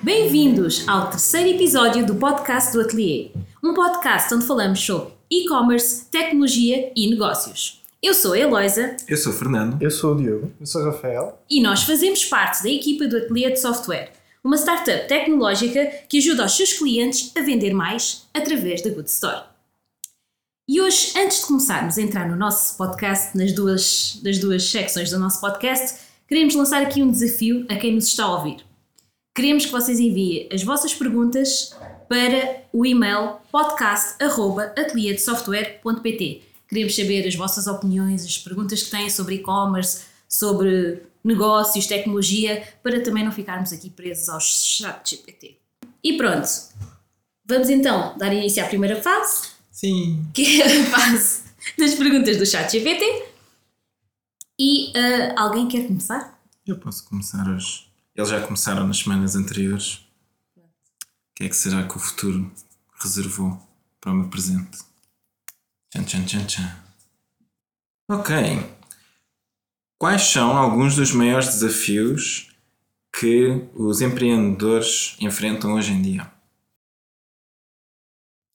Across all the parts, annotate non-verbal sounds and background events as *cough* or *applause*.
Bem-vindos ao terceiro episódio do podcast do Atelier, um podcast onde falamos sobre e-commerce, tecnologia e negócios. Eu sou a Eloisa Eu sou o Fernando. Eu sou o Diogo. Eu sou o Rafael. e nós fazemos parte da equipa do Atelier de Software, uma startup tecnológica que ajuda os seus clientes a vender mais através da Good Store. E hoje, antes de começarmos a entrar no nosso podcast, nas duas, das duas secções do nosso podcast, queremos lançar aqui um desafio a quem nos está a ouvir. Queremos que vocês enviem as vossas perguntas para o e-mail podcast.atelierdesoftware.pt. Queremos saber as vossas opiniões, as perguntas que têm sobre e-commerce, sobre negócios, tecnologia, para também não ficarmos aqui presos ao chat GPT. E pronto, vamos então dar início à primeira fase, Sim. que é a fase das perguntas do chat GPT. E ah, alguém quer começar? Eu posso começar hoje. Eles já começaram nas semanas anteriores. O que é que será que o futuro reservou para o meu presente? Tchan, tchan, tchan, tchan. Ok. Quais são alguns dos maiores desafios que os empreendedores enfrentam hoje em dia?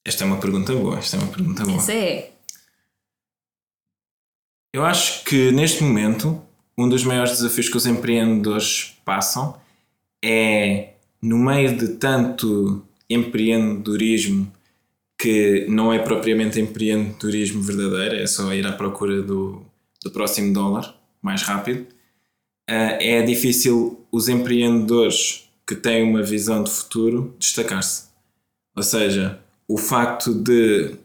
Esta é uma pergunta boa. Esta é uma pergunta boa. Essa é. Eu acho que neste momento um dos maiores desafios que os empreendedores passam é no meio de tanto empreendedorismo que não é propriamente empreendedorismo verdadeiro, é só ir à procura do, do próximo dólar mais rápido. eh, É difícil os empreendedores que têm uma visão de futuro destacar-se. Ou seja, o facto de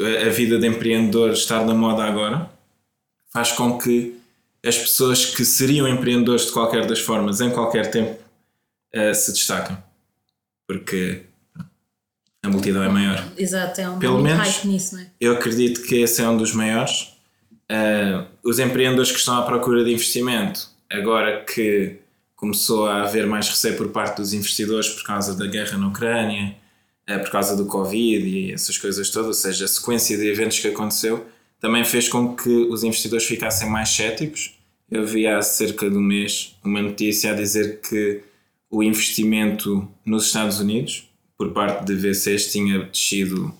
a a vida de empreendedor estar na moda agora faz com que as pessoas que seriam empreendedores de qualquer das formas, em qualquer tempo, eh, se destaquem. Porque a multidão é maior. Exato, é um Pelo menos- nisso, não é? Eu acredito que esse é um dos maiores. Eh, os empreendedores que estão à procura de investimento, agora que começou a haver mais receio por parte dos investidores por causa da guerra na Ucrânia, eh, por causa do Covid e essas coisas todas, ou seja, a sequência de eventos que aconteceu, também fez com que os investidores ficassem mais céticos. Eu vi há cerca de um mês uma notícia a dizer que o investimento nos Estados Unidos, por parte de VCs, tinha descido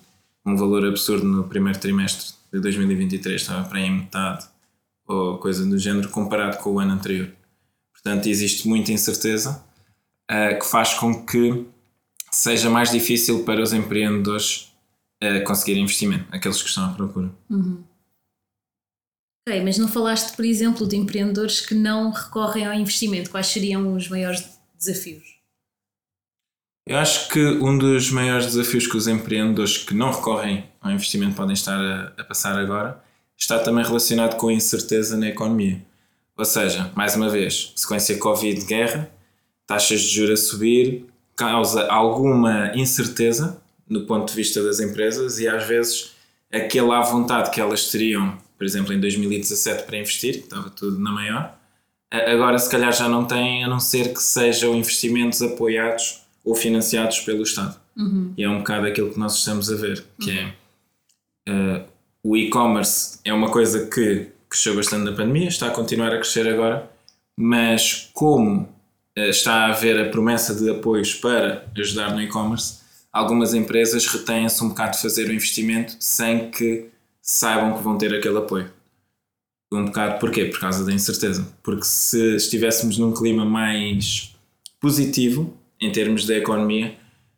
um valor absurdo no primeiro trimestre de 2023, estava para aí metade ou coisa do género, comparado com o ano anterior. Portanto, existe muita incerteza eh, que faz com que seja mais difícil para os empreendedores eh, conseguirem investimento, aqueles que estão à procura. Ok, mas não falaste, por exemplo, de empreendedores que não recorrem ao investimento. Quais seriam os maiores desafios? Eu acho que um dos maiores desafios que os empreendedores que não recorrem ao investimento podem estar a, a passar agora está também relacionado com a incerteza na economia. Ou seja, mais uma vez, sequência Covid, guerra, taxas de juros a subir, causa alguma incerteza no ponto de vista das empresas e às vezes aquela vontade que elas teriam, por exemplo, em 2017 para investir, que estava tudo na maior, agora se calhar já não têm, a não ser que sejam investimentos apoiados ou financiados pelo Estado. E é um bocado aquilo que nós estamos a ver, que é eh, o e-commerce é uma coisa que cresceu bastante na pandemia, está a continuar a crescer agora, mas como está a haver a promessa de apoios para ajudar no e-commerce, algumas empresas retêm-se um bocado de fazer o investimento sem que saibam que vão ter aquele apoio. Um bocado porquê? Por causa da incerteza. Porque se estivéssemos num clima mais positivo em termos da economia,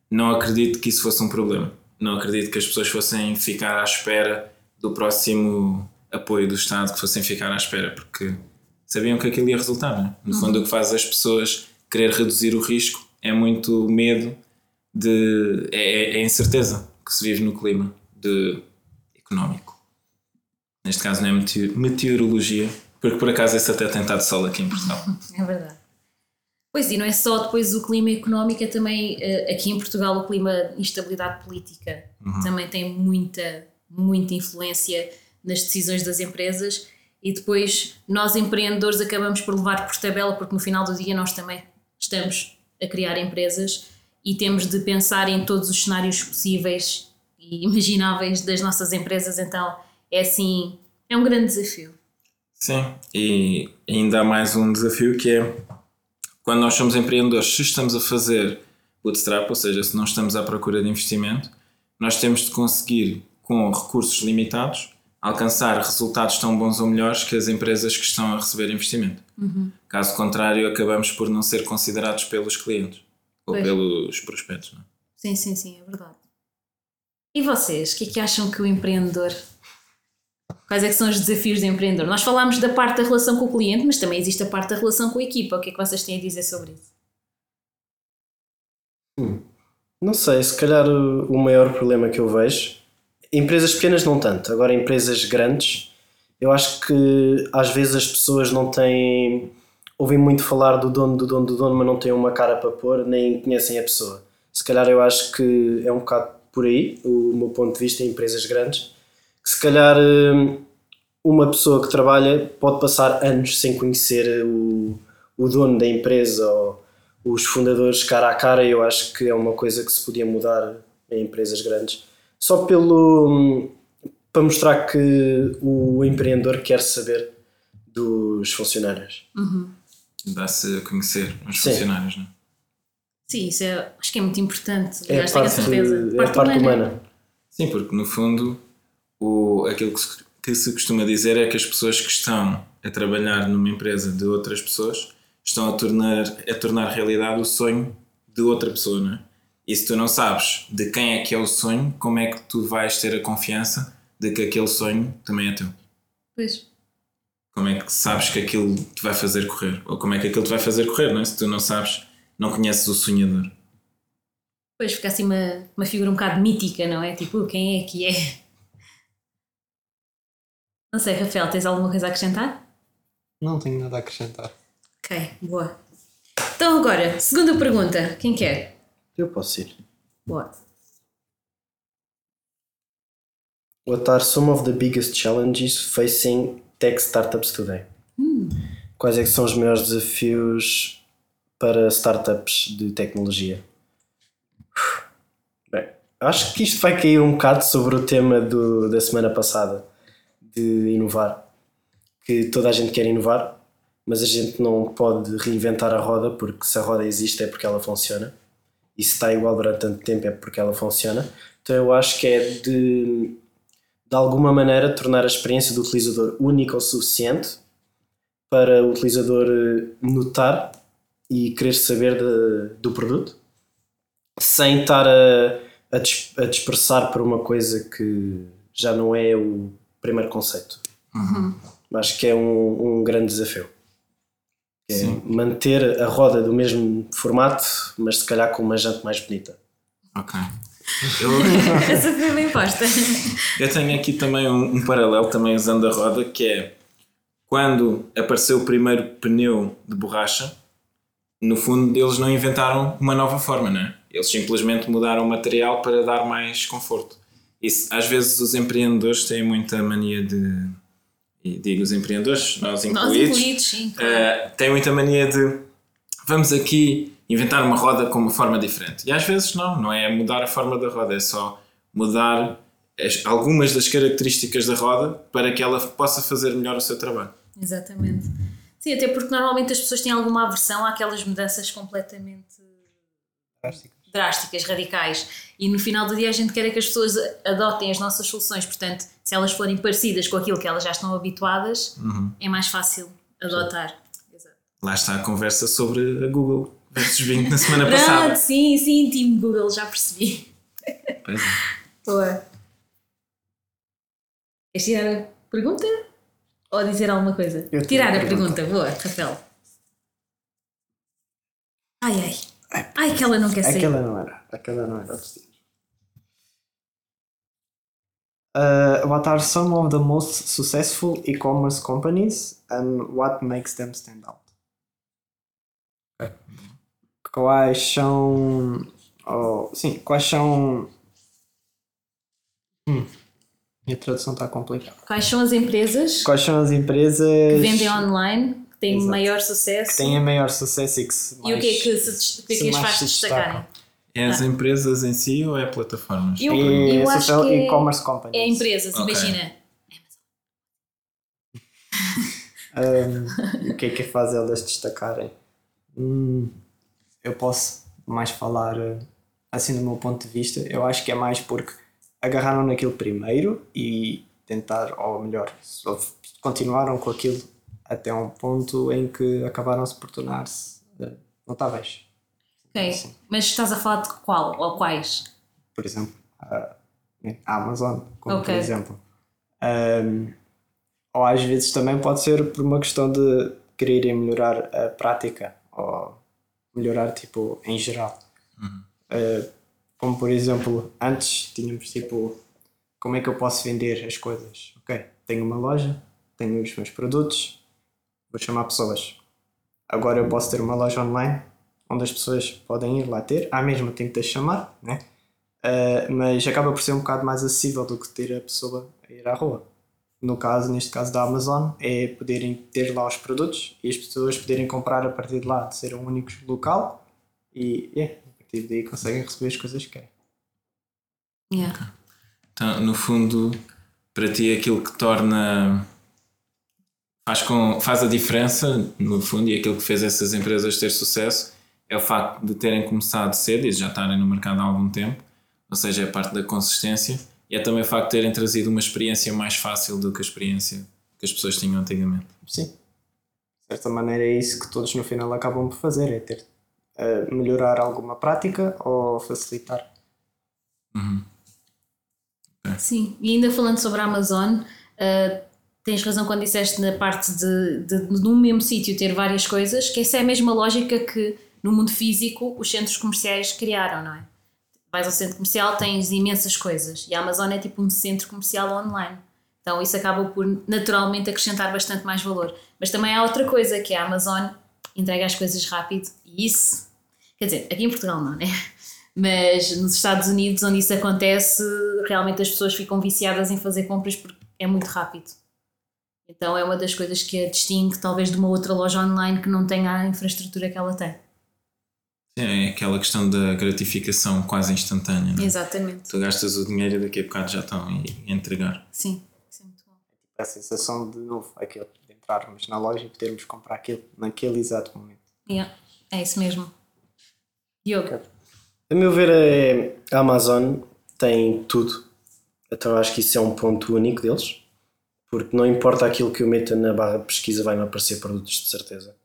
não acredito que isso fosse um problema. Não acredito que as pessoas fossem ficar à espera do próximo apoio do Estado, que fossem ficar à espera, porque sabiam que aquilo ia resultar. Não é? No fundo, o que faz as pessoas querer reduzir o risco é muito medo de. é, é a incerteza que se vive no clima de, económico. Neste caso, não é meteo- meteorologia, porque por acaso esse até tem estado sol aqui em Portugal. *laughs* É verdade. Pois, e não é só depois o clima económico, é também eh, aqui em Portugal o clima de instabilidade política também tem muita, muita influência nas decisões das empresas e depois nós empreendedores acabamos por levar por tabela porque no final do dia nós também estamos a criar empresas e temos de pensar em todos os cenários possíveis e *laughs* imagináveis das nossas empresas, então é assim, é um grande desafio. Sim, e ainda há mais um desafio que é quando nós somos empreendedores, se estamos a fazer bootstrap, ou seja, se não estamos à procura de investimento, nós temos de conseguir, com recursos limitados, alcançar resultados tão bons ou melhores que as empresas que estão a receber investimento. Caso contrário, acabamos por não ser considerados pelos clientes ou Pois. pelos prospectos. Não é? Sim, sim, sim, é verdade. E vocês, o que é que acham que o empreendedor. Quais é que são os desafios do empreendedor? Nós falámos da parte da relação com o cliente, mas também existe a parte da relação com a equipa. O que é que vocês têm a dizer sobre isso? Não sei, se calhar o maior problema que eu vejo, empresas pequenas não tanto, agora empresas grandes, eu acho que às vezes as pessoas não têm, ouvem muito falar do dono, do dono, do dono, mas não têm uma cara para pôr, nem conhecem a pessoa. Se calhar eu acho que é um bocado por aí, o meu ponto de vista em empresas grandes, que se calhar hum, uma pessoa que trabalha pode passar anos sem conhecer o, o dono da empresa ou os fundadores cara a cara. Eu acho que é uma coisa que se podia mudar em empresas grandes, só pelo para mostrar que o empreendedor quer saber dos funcionários. Dá-se a conhecer os Sim. funcionários, não é? Sim, isso é, acho que é muito importante. É a Aliás, tenho a parte, certeza. é a parte humana. Sim, porque no fundo o, aquilo que se, que se costuma dizer é que as pessoas que estão a trabalhar numa empresa de outras pessoas estão a tornar, a tornar realidade o sonho de outra pessoa, não é? E se tu não sabes de quem é que é o sonho, como é que tu vais ter a confiança de que aquele sonho também é teu? Pois. Como é que sabes que aquilo te vai fazer correr? Ou como é que aquilo te vai fazer correr, não é? Se tu não sabes, não conheces o sonhador. Pois fica assim uma, uma figura um bocado mítica, não é? Tipo, quem é que é? Não sei, Rafael, tens alguma coisa a acrescentar? Não tenho nada a acrescentar. Ok, boa. Então agora, segunda pergunta. Quem quer? Eu posso ir. Boa. What are some of the biggest challenges facing tech startups today? Quais é são os maiores desafios para startups de tecnologia? Bem, acho que isto vai cair um bocado sobre o tema do, da semana passada de inovar. Que toda a gente quer inovar, mas a gente não pode reinventar a roda porque se a roda existe é porque ela funciona. E se está igual durante tanto tempo é porque ela funciona. Então eu acho que é de de alguma maneira tornar a experiência do utilizador única o suficiente para o utilizador eh, notar e querer saber de- do produto sem estar a, a, dis- a dispersar por uma coisa que já não é o primeiro conceito. Acho que é um, um grande desafio. É manter a roda do mesmo formato, mas se calhar com uma jante mais bonita. Ok. *laughs* Eu, Essa foi bem posta. Eu tenho aqui também um, um paralelo, também usando a roda, que é quando apareceu o primeiro pneu de borracha, no fundo eles não inventaram uma nova forma, não é? Eles simplesmente mudaram o material para dar mais conforto. Isso, às vezes os empreendedores têm muita mania de. E digo os empreendedores, nós Nós incluídos, incluídos, sim. eh, têm muita mania de vamos aqui inventar uma roda com uma forma diferente. E às vezes não, não é mudar a forma da roda, é só mudar as- algumas das características da roda para que ela possa fazer melhor o seu trabalho. Exatamente. Sim, até porque normalmente as pessoas têm alguma aversão àquelas mudanças completamente Drásticas. Drásticas, radicais. E no final do dia a gente quer é que as pessoas adotem as nossas soluções. Portanto, se elas forem parecidas com aquilo que elas já estão habituadas, é mais fácil adotar. Exato. Lá está a conversa sobre a Google versus Bing na semana passada. Pronto, sim, sim, time Google, já percebi. Pois é. Boa. Queres tirar a pergunta? Ou dizer alguma coisa? Tirar a a pergunta. boa, Rafael. Ai, ai. Ai, que ela não quer sair. Aquela não era. Aquela não era. Uh, what are some of the most successful e-commerce companies and what makes them stand out? Quais são. Oh, sim, quais são. Hum, minha tradução está complicada. Quais são as empresas Quais são as empresas que vendem online, têm Exato. maior sucesso? que têm maior sucesso e que se E o que é que, se, des- o que, é que se as mais faz se destacarem? É as empresas em si ou é plataformas? Eu, E eu acho que é, e-commerce companies. é empresas, Ok. imagina. Um, e o que é que faz elas destacarem? Hum, eu posso mais falar eh, assim do meu ponto de vista. Eu acho que é mais porque agarraram naquilo primeiro e tentar, ou melhor, continuaram com aquilo até um ponto em que acabaram-se por tornar-se eh, notáveis. Ok, Assim. mas estás a falar de qual ou quais? Por exemplo, a a Amazon, como Ok. por exemplo. Um, ou às vezes também pode ser por uma questão de quererem melhorar a prática ou melhorar tipo em geral. Uh, como por exemplo, antes tínhamos tipo como é que eu posso vender as coisas? Ok, tenho uma loja, tenho os meus produtos, vou chamar pessoas. Agora eu posso ter uma loja online onde as pessoas podem ir lá ter, à mesma tenho que te chamar, né? Uh, mas acaba por ser um bocado mais acessível do que ter a pessoa a ir à rua. No caso, neste caso da Amazon, é poderem ter lá os produtos e as pessoas poderem comprar a partir de lá, de ser um único local e yeah, a partir daí conseguem receber as coisas que querem. Yeah. Então, no fundo, para ti aquilo que torna. Faz, com, faz a diferença, no fundo, e aquilo que fez essas empresas ter sucesso é o facto de terem começado cedo e já estarem no mercado há algum tempo, ou seja, é parte da consistência, e é também o facto de terem trazido uma experiência mais fácil do que a experiência que as pessoas tinham antigamente. Sim. De certa maneira é isso que todos no final acabam por fazer, é ter uh, melhorar alguma prática ou facilitar. Sim, e ainda falando sobre a Amazon, uh, tens razão quando disseste na parte de, de, de num mesmo sítio ter várias coisas, que essa é a mesma lógica que no mundo físico os centros comerciais criaram, não é? Vais ao centro comercial, tens imensas coisas e a Amazon é tipo um centro comercial online. Então isso acaba por naturalmente acrescentar bastante mais valor. Mas também há outra coisa que é a Amazon entrega as coisas rápido e isso, quer dizer, aqui em Portugal não, né? Mas nos Estados Unidos, onde isso acontece, realmente as pessoas ficam viciadas em fazer compras porque é muito rápido. Então é uma das coisas que a distingue talvez de uma outra loja online que não tenha a infraestrutura que ela tem. É aquela questão da gratificação quase instantânea. Não é? Exatamente. Tu gastas o dinheiro e daqui a bocado já estão a entregar. Sim, isso é muito bom. A sensação de novo, aquilo de entrarmos na loja e podermos comprar aquilo naquele exato momento. Yeah, é isso mesmo. Diogo, A meu ver, é, a Amazon tem tudo. Então acho que isso é um ponto único deles. Porque não importa aquilo que eu meta na barra de pesquisa, vai-me aparecer produtos de certeza.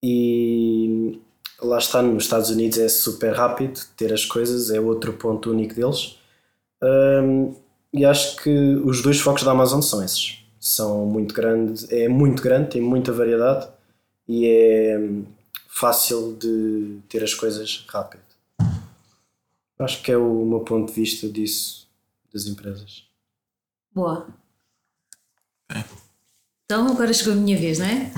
E lá está, nos Estados Unidos é super rápido ter as coisas, é outro ponto único deles. Hum, e acho que os dois focos da Amazon são esses. São muito grandes, é muito grande, tem muita variedade e é hum, fácil de ter as coisas rápido. Acho que é o meu ponto de vista disso, das empresas. boa. Ok. Então agora chegou a minha vez, não é?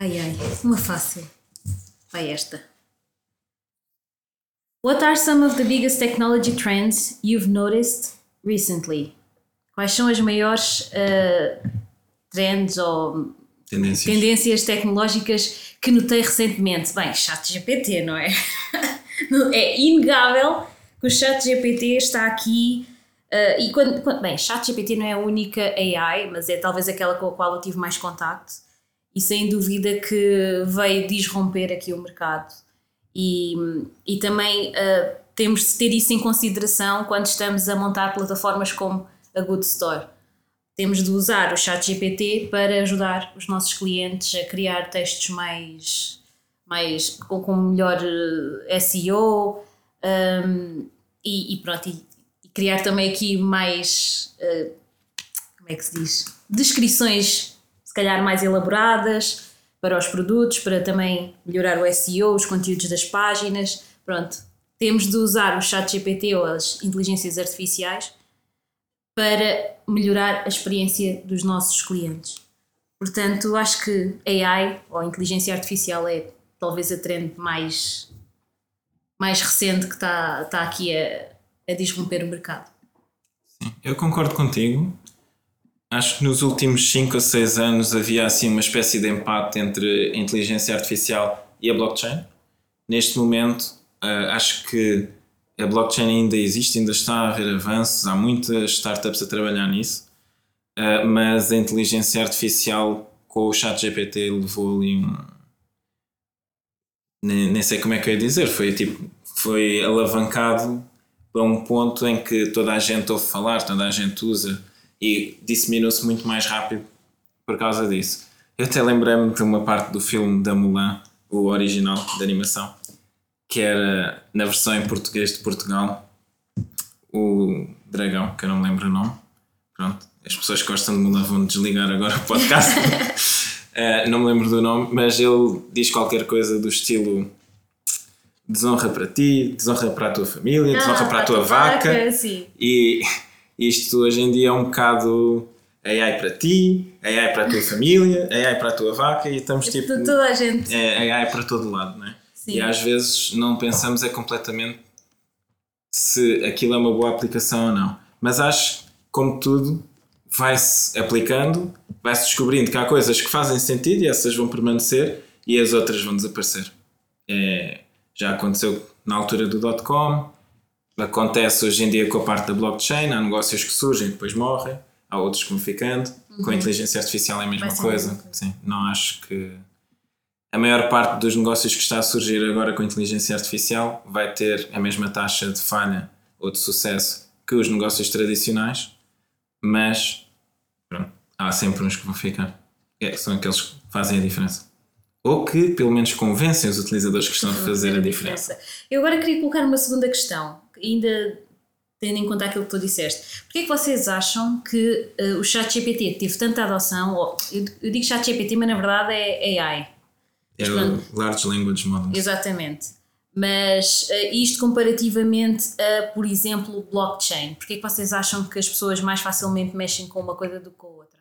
Ai ai, uma fácil. Vai esta. What are some of the biggest technology trends you've noticed recently? Quais são as maiores uh, trends ou Tendências. tendências tecnológicas que notei recentemente? Bem, chat GPT, não é? *laughs* é inegável que o chat GPT está aqui. Uh, e quando, quando- bem, chat GPT não é a única AI, mas é talvez aquela com a qual eu tive mais contacto. E sem dúvida que veio disromper aqui o mercado. E, e também uh, temos de ter isso em consideração quando estamos a montar plataformas como a Good Store temos de usar o chat GPT para ajudar os nossos clientes a criar textos mais, mais com, com melhor eh, SEO um, e, e pronto, e criar também aqui mais eh, como é que se diz? Descrições se calhar mais elaboradas para os produtos, para também melhorar o SEO, os conteúdos das páginas. Pronto, temos de usar o chat GPT ou as inteligências artificiais para melhorar a experiência dos nossos clientes. Portanto, acho que AI ou inteligência artificial é talvez a trend mais, mais recente que está, está aqui a, a disromper o mercado. Eu concordo contigo. Acho que nos últimos 5 ou 6 anos havia assim uma espécie de empate entre a inteligência artificial e a blockchain. Neste momento, eh, acho que a blockchain ainda existe, ainda está a haver avanços, há muitas startups a trabalhar nisso. Uh, mas a inteligência artificial com o chat GPT levou ali um. Nem sei como é que eu ia dizer, foi tipo. Foi alavancado para um ponto em que toda a gente ouve falar, toda a gente usa e disseminou-se muito mais rápido por causa disso. Eu até lembrei-me de uma parte do filme da Mulan, o original de animação, que era na versão em português de Portugal, o dragão, que eu não me lembro o nome. Pronto, as pessoas que gostam de Mulan vão desligar agora o podcast. uh, *laughs* não me lembro do nome, mas ele diz qualquer coisa do estilo desonra para ti, desonra para a tua família, ah, desonra para a tua, tua vaca. vaca e *laughs* isto hoje em dia é um bocado AI para ti, AI para a tua família, *laughs* AI para a tua vaca e estamos tipo. Toda a gente. É AI para todo lado, não é? Sim. E às vezes não pensamos é completamente se aquilo é uma boa aplicação ou não. Mas acho, como tudo, vai-se aplicando, vai-se descobrindo que há coisas que fazem sentido e essas vão permanecer e as outras vão desaparecer. É, já aconteceu na altura do dot-com, acontece hoje em dia com a parte da blockchain, há negócios que surgem e depois morrem há outros que vão ficando. Uhum. Com a inteligência artificial é a mesma coisa. coisa. Sim, não acho que a maior parte dos negócios que está a surgir agora com a inteligência artificial vai ter a mesma taxa de falha ou de sucesso que os negócios tradicionais, mas pronto, há sempre uns que vão ficar. É, são aqueles que fazem a diferença. Ou que pelo menos convencem os utilizadores que estão a fazer a diferença. Eu agora queria colocar uma segunda questão, ainda tendo em conta aquilo que tu disseste. Porquê é que vocês acham que uh, o chat GPT teve tanta adoção? Ou, eu, eu digo chat GPT, mas na verdade é AI. É o Large Language Model. Exatamente. Mas uh, isto comparativamente a, por exemplo, blockchain. Porquê é que vocês acham que as pessoas mais facilmente mexem com uma coisa do que com a outra?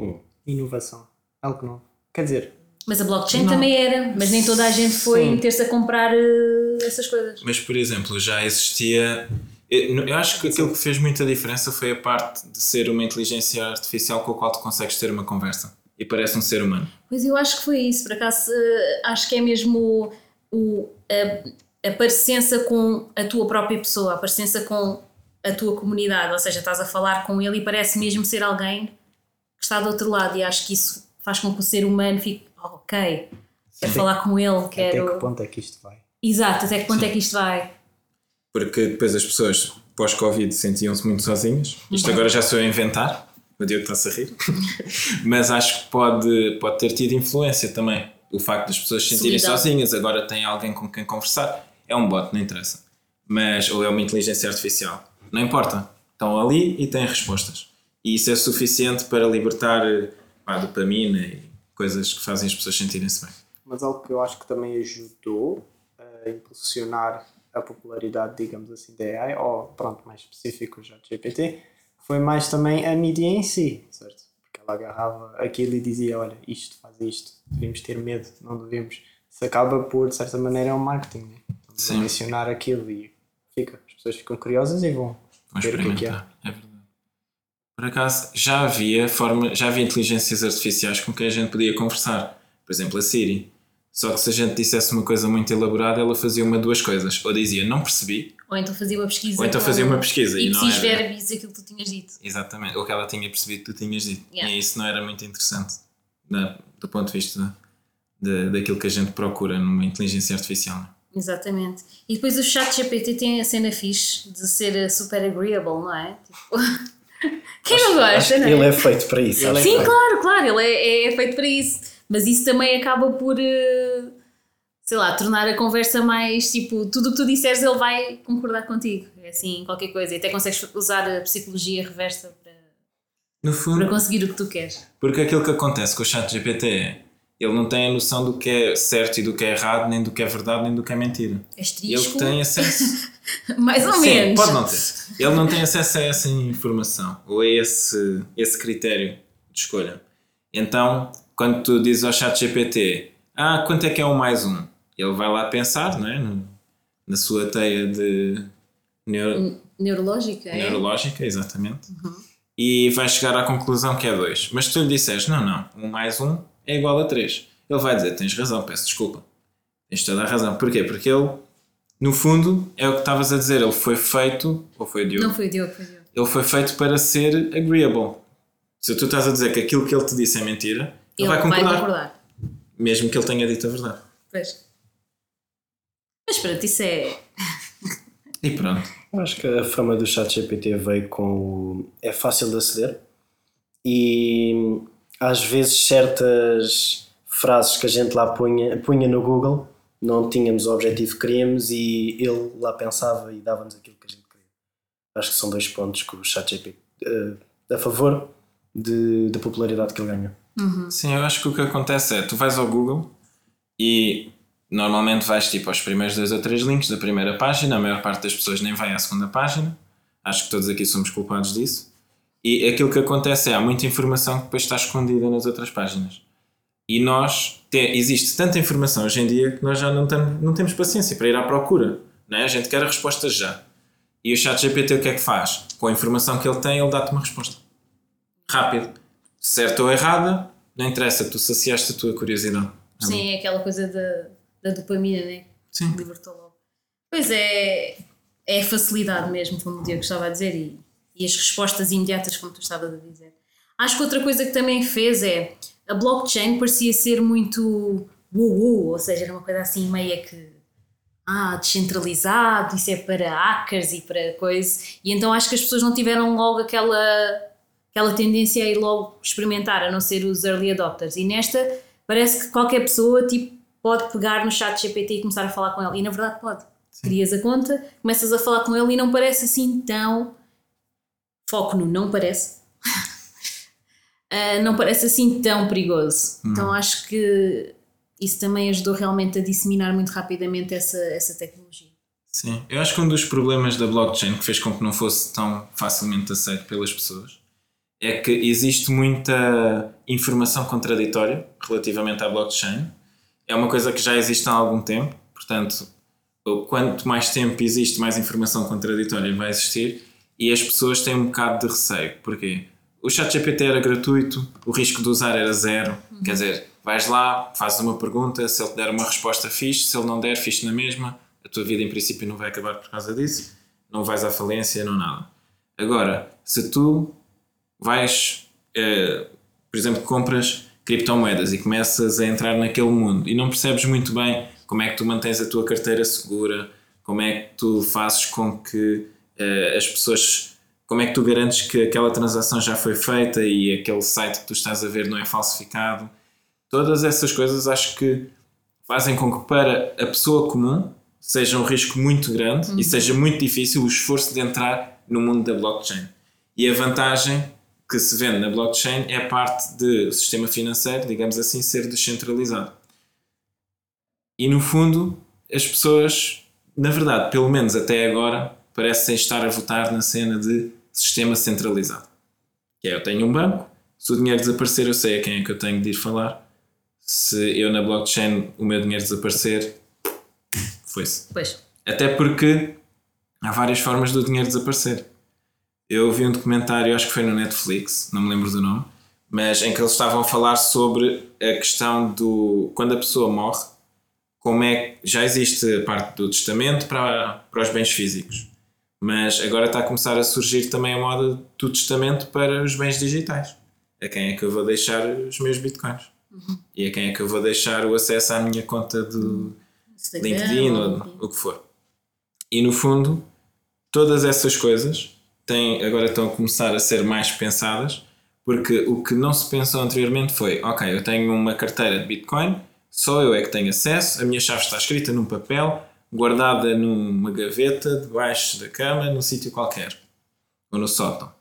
Hum. Inovação. Algo novo. Quer dizer... Mas a blockchain não. também era, mas nem toda a gente foi meter-se a comprar uh, essas coisas. Mas, por exemplo, já existia eu acho que aquilo que fez muita diferença foi a parte de ser uma inteligência artificial com a qual tu consegues ter uma conversa e parece um ser humano. Pois eu acho que foi isso, por acaso eh, acho que é mesmo o, a, a parecença com a tua própria pessoa, a parecença com a tua comunidade, ou seja, estás a falar com ele e parece mesmo ser alguém que está do outro lado e acho que isso faz com que o ser humano fique, oh, ok, quero Sim. falar com ele, quero... Até que ponto é que isto vai? Exato, até que ponto Sim. é que isto vai? porque depois as pessoas pós-Covid sentiam-se muito sozinhas. Isto agora já sou eu a inventar, o Diogo está-se a rir, *laughs* mas acho que pode, pode ter tido influência também. O facto das pessoas se sentirem Solidão. sozinhas, agora tem alguém com quem conversar, é um bot, não interessa. Mas, ou é uma inteligência artificial, não importa. Estão ali e têm respostas. E isso é suficiente para libertar pá, dopamina e coisas que fazem as pessoas sentirem-se bem. Mas algo que eu acho que também ajudou a impulsionar a popularidade, digamos assim, da AI, ou pronto, mais específico, já de GPT, foi mais também a mídia em si, certo? Porque ela agarrava aquilo e dizia: olha, isto faz isto, devemos ter medo, não devemos. Isso acaba por, de certa maneira, é um marketing, né? Sim. mencionar aquilo e fica, as pessoas ficam curiosas e vão ver o que é que é. É verdade. Por acaso, já havia forma, já havia inteligências artificiais com que a gente podia conversar. Por exemplo, a Siri. Só que se a gente dissesse uma coisa muito elaborada, ela fazia uma de duas coisas. Ou dizia, não percebi. Ou então fazia uma pesquisa. Ou então fazia uma pesquisa. E, e era... verbos aquilo que tu tinhas dito. Exatamente. Ou que ela tinha percebido que tu tinhas dito. Yeah. E isso não era muito interessante. Da, do ponto de vista de, daquilo que a gente procura numa inteligência artificial. É? Exatamente. E depois o chat GPT tem a cena fixe de ser super agreeable, não é? Tipo... *laughs* Quem não gosta, não é? Ele é feito para isso. Sim, claro, claro, ele é, é feito para isso. Mas isso também acaba por, eh, sei lá, tornar a conversa mais tipo, tudo o que tu disseres ele vai concordar contigo. É assim, qualquer coisa. E até consegues usar a psicologia reversa para, no fundo, para conseguir o que tu queres. Porque aquilo que acontece com o chat GPT é ele não tem a noção do que é certo e do que é errado, nem do que é verdade, nem do que é mentira. Asterisco. Ele tem acesso. *laughs* Mais ou Sim, menos. Pode não ter. Ele não tem acesso a essa informação ou a esse, esse critério de escolha. Então, quando tu dizes ao chat GPT, ah, quanto é que é um mais um? Ele vai lá pensar, não é? Na sua teia de neuro... neurológica. É? Neurológica, é? exatamente. Uhum. E vai chegar à conclusão que é 2. Mas se tu lhe disseres, não, não, um mais um é igual a 3. Ele vai dizer, tens razão, peço desculpa. Tens toda a razão. Porquê? Porque ele, no fundo, é o que estavas a dizer, ele foi feito, ou foi o Diogo? Não foi o Diogo, foi o Diogo. Ele foi feito para ser agreeable Se tu estás a dizer que aquilo que ele te disse é mentira, ele, Ele vai vai concordar. concordar. Mesmo que ele tenha dito a verdade. Pois. Mas pronto, isso é. E pronto. Eu Acho que a fama do chat GPT veio com o... é fácil de aceder e às vezes certas frases que a gente lá punha, punha no Google não tínhamos o objetivo que queríamos e ele lá pensava e dava-nos aquilo que a gente queria. Acho que são dois pontos que o chat GPT a favor de, da popularidade que ele ganhou. Sim, eu acho que o que acontece é, tu vais ao Google e normalmente vais tipo aos primeiros dois ou três links da primeira página, a maior parte das pessoas nem vai à segunda página, acho que todos aqui somos culpados disso, e aquilo que acontece é, há muita informação que depois está escondida nas outras páginas. E nós, te, existe tanta informação hoje em dia que nós já não, não temos paciência para ir à procura, não é? a gente quer a resposta já. E o chat GPT o que é que faz? Com a informação que ele tem, ele dá-te uma resposta. Rápido. Certa ou errada, não interessa, tu saciaste a tua curiosidade. Sim, é aquela coisa da, da dopamina, né? Sim. Libertou logo. Pois é, é facilidade mesmo, como o Diego estava a dizer, e, e as respostas imediatas, como tu estavas a dizer. Acho que outra coisa que também fez é a blockchain parecia ser muito uh, ou seja, era uma coisa assim meia que ah, descentralizado, isso é para hackers e para coisa, e então acho que as pessoas não tiveram logo aquela, aquela tendência a ir logo experimentar, a não ser os early adopters. E nesta parece que qualquer pessoa tipo, pode pegar no chat GPT e começar a falar com ele, e na verdade pode. Crias a conta, começas a falar com ele e não parece assim tão. Foco no não parece. Uh, *laughs* não parece assim tão perigoso. Então acho que isso também ajudou realmente a disseminar muito rapidamente essa, essa tecnologia. Sim, eu acho que um dos problemas da blockchain que fez com que não fosse tão facilmente aceito pelas pessoas é que existe muita informação contraditória relativamente à blockchain. É uma coisa que já existe há algum tempo, portanto, quanto mais tempo existe, mais informação contraditória vai existir e as pessoas têm um bocado de receio. Porquê? O ChatGPT era gratuito, o risco de usar era zero. Quer dizer, vais lá, fazes uma pergunta, se ele te der uma resposta fixe, se ele não der, fixe na mesma. A tua vida, em princípio, não vai acabar por causa disso. Não vais à falência, não nada. Agora, se tu vais, eh, por exemplo, compras criptomoedas e começas a entrar naquele mundo e não percebes muito bem como é que tu mantens a tua carteira segura, como é que tu fazes com que as pessoas como é que tu garantes que aquela transação já foi feita e aquele site que tu estás a ver não é falsificado? Todas essas coisas acho que fazem com que para a pessoa comum seja um risco muito grande uhum. e seja muito difícil o esforço de entrar no mundo da blockchain. E a vantagem que se vende na blockchain é a parte do sistema financeiro, digamos assim, ser descentralizado. E no fundo, as pessoas, na verdade, pelo menos até agora, parecem estar a votar na cena de sistema centralizado. Que é, eu tenho um banco, se o dinheiro desaparecer, eu sei a quem é que eu tenho de ir falar. Se eu na blockchain o meu dinheiro desaparecer, foi-se. Pois. Até porque há várias formas do dinheiro desaparecer. Eu vi um documentário, acho que foi no Netflix, não me lembro do nome, mas em que eles estavam a falar sobre a questão do quando a pessoa morre, como é que já existe a parte do testamento para, para os bens físicos. Mas agora está a começar a surgir também a moda do testamento para os bens digitais. A quem é que eu vou deixar os meus bitcoins? Uhum. E a quem é que eu vou deixar o acesso à minha conta do LinkedIn ou o que for. E no fundo, todas essas coisas têm, agora estão a começar a ser mais pensadas, porque o que não se pensou anteriormente foi: ok, eu tenho uma carteira de Bitcoin, só eu é que tenho acesso, a minha chave está escrita num papel, guardada numa gaveta, debaixo da cama, num sítio qualquer. Ou no sótão.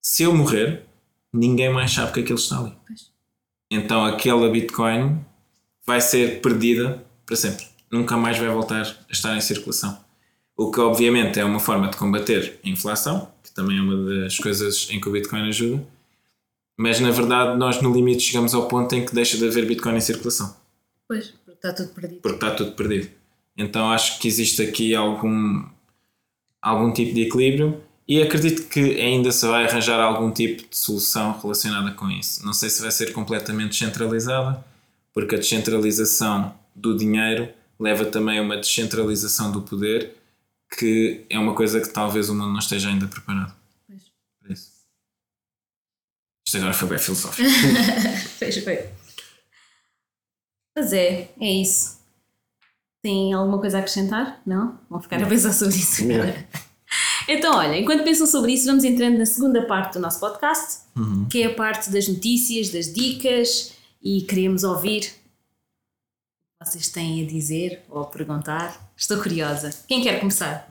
Se eu morrer, ninguém mais sabe que aquilo está ali. Pois. Então aquela Bitcoin vai ser perdida para sempre. Nunca mais vai voltar a estar em circulação. O que obviamente é uma forma de combater a inflação, que também é uma das coisas em que o Bitcoin ajuda. Mas na verdade nós no limite chegamos ao ponto em que deixa de haver Bitcoin em circulação. Pois, porque está tudo perdido. Porque está tudo perdido. Então acho que existe aqui algum, algum tipo de equilíbrio e acredito que ainda se vai arranjar algum tipo de solução relacionada com isso. Não sei se vai ser completamente descentralizada, porque a descentralização do dinheiro leva também a uma descentralização do poder, que é uma coisa que talvez o mundo não esteja ainda preparado. Pois. Para isso. Isto agora foi bem filosófico. Fez bem. Mas é, é isso. Tem alguma coisa a acrescentar? Não? Vão ficar a pensar sobre isso agora. *laughs* Então, olha, enquanto pensam sobre isso, vamos entrando na segunda parte do nosso podcast, que é a parte das notícias, das dicas, e queremos ouvir o que vocês têm a dizer ou a perguntar. Estou curiosa. Quem quer começar?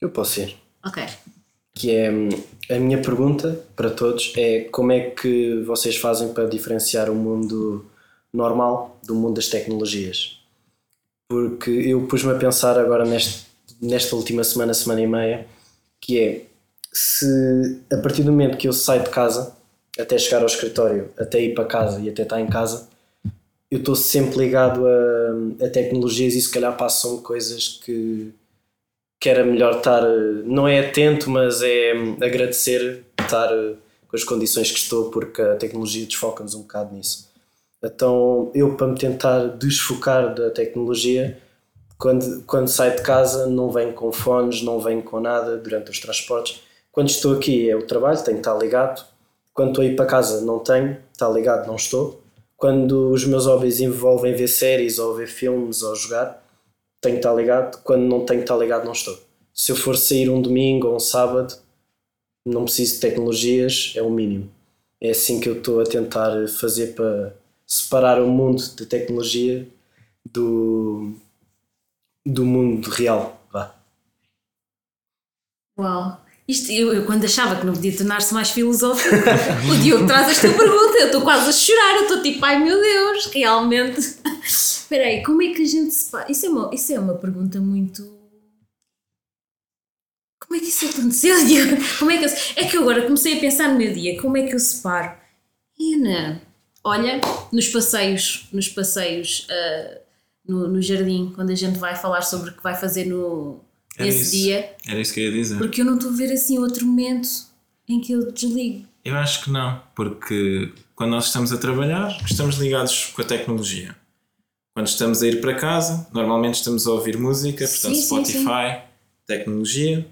Eu posso ir. Ok. Que é a minha pergunta para todos é como é que vocês fazem para diferenciar o mundo normal do mundo das tecnologias? Porque eu pus-me a pensar agora neste, nesta última semana, semana e meia, que é se a partir do momento que eu saio de casa até chegar ao escritório, até ir para casa e até estar em casa, eu estou sempre ligado a, a tecnologias e se calhar passam coisas que, que era melhor estar, não é atento, mas é agradecer estar com as condições que estou, porque a tecnologia desfoca-nos um bocado nisso. Então, eu para me tentar desfocar da tecnologia, quando, quando saio de casa, não venho com fones, não venho com nada durante os transportes. Quando estou aqui é o trabalho, tenho que estar ligado. Quando estou a ir para casa, não tenho, está ligado, não estou. Quando os meus hobbies envolvem ver séries ou ver filmes ou jogar, tenho que estar ligado. Quando não tenho que estar ligado, não estou. Se eu for sair um domingo ou um sábado, não preciso de tecnologias, é o mínimo. É assim que eu estou a tentar fazer para separar o mundo da tecnologia do, do mundo real. Vá. Uau! Isto, eu, eu quando achava que não podia tornar-se mais filosófico, *laughs* o Diogo traz esta pergunta, eu estou quase a chorar, eu estou tipo, ai meu Deus, realmente. *laughs* Espera aí, como é que a gente separa? Isso é uma, isso é uma pergunta muito. Como é que isso aconteceu, Diogo? Como é que eu... É que eu agora comecei a pensar no meu dia, como é que eu separo? Ina, olha, nos passeios, nos passeios ah, no, no jardim, quando a gente vai falar sobre o que vai fazer no, Era nesse isso. dia. Era isso que eu ia dizer. Porque eu não estou a ver assim outro momento em que eu desligo. Eu acho que não, porque quando nós estamos a trabalhar, estamos ligados com a tecnologia. Quando estamos a ir para casa, normalmente estamos a ouvir música, portanto, Sim, sim, Spotify, tecnologia.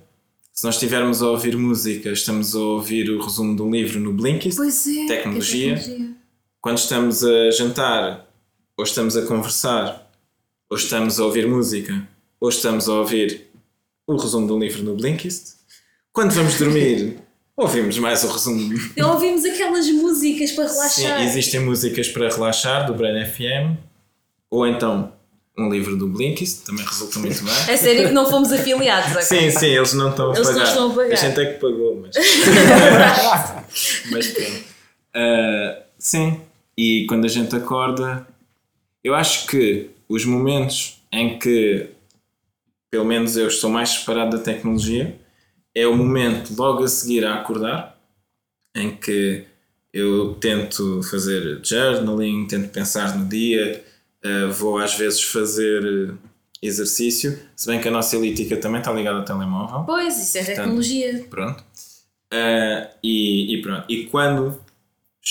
Se nós estivermos a ouvir música, estamos a ouvir o resumo de um livro no Blinkist. É. Tecnologia. é tecnologia. Quando estamos a jantar, ou estamos a conversar, ou estamos a ouvir música, ou estamos a ouvir o resumo de um livro no Blinkist. Quando vamos dormir, *laughs* ouvimos mais o resumo. E ouvimos aquelas músicas para relaxar. Sim, existem músicas para relaxar do Brain FM, ou então um livro do Blinkist, também resulta muito bem. É sério que não fomos afiliados agora. Sim, sim, eles não estão a Eles não pagar. estão a pagar. A gente é que pagou, mas. *laughs* *laughs* mas pronto. Ah, sim, e quando a gente acorda, eu acho que os momentos em que, pelo menos eu estou mais separado da tecnologia, é o momento logo a seguir a acordar, em que eu tento fazer journaling, tento pensar no dia, eh, vou às vezes fazer eh, exercício, se bem que a nossa elítica também está ligada ao telemóvel. Pois, isso é tecnologia. Pronto. Ah, e, e pronto. E quando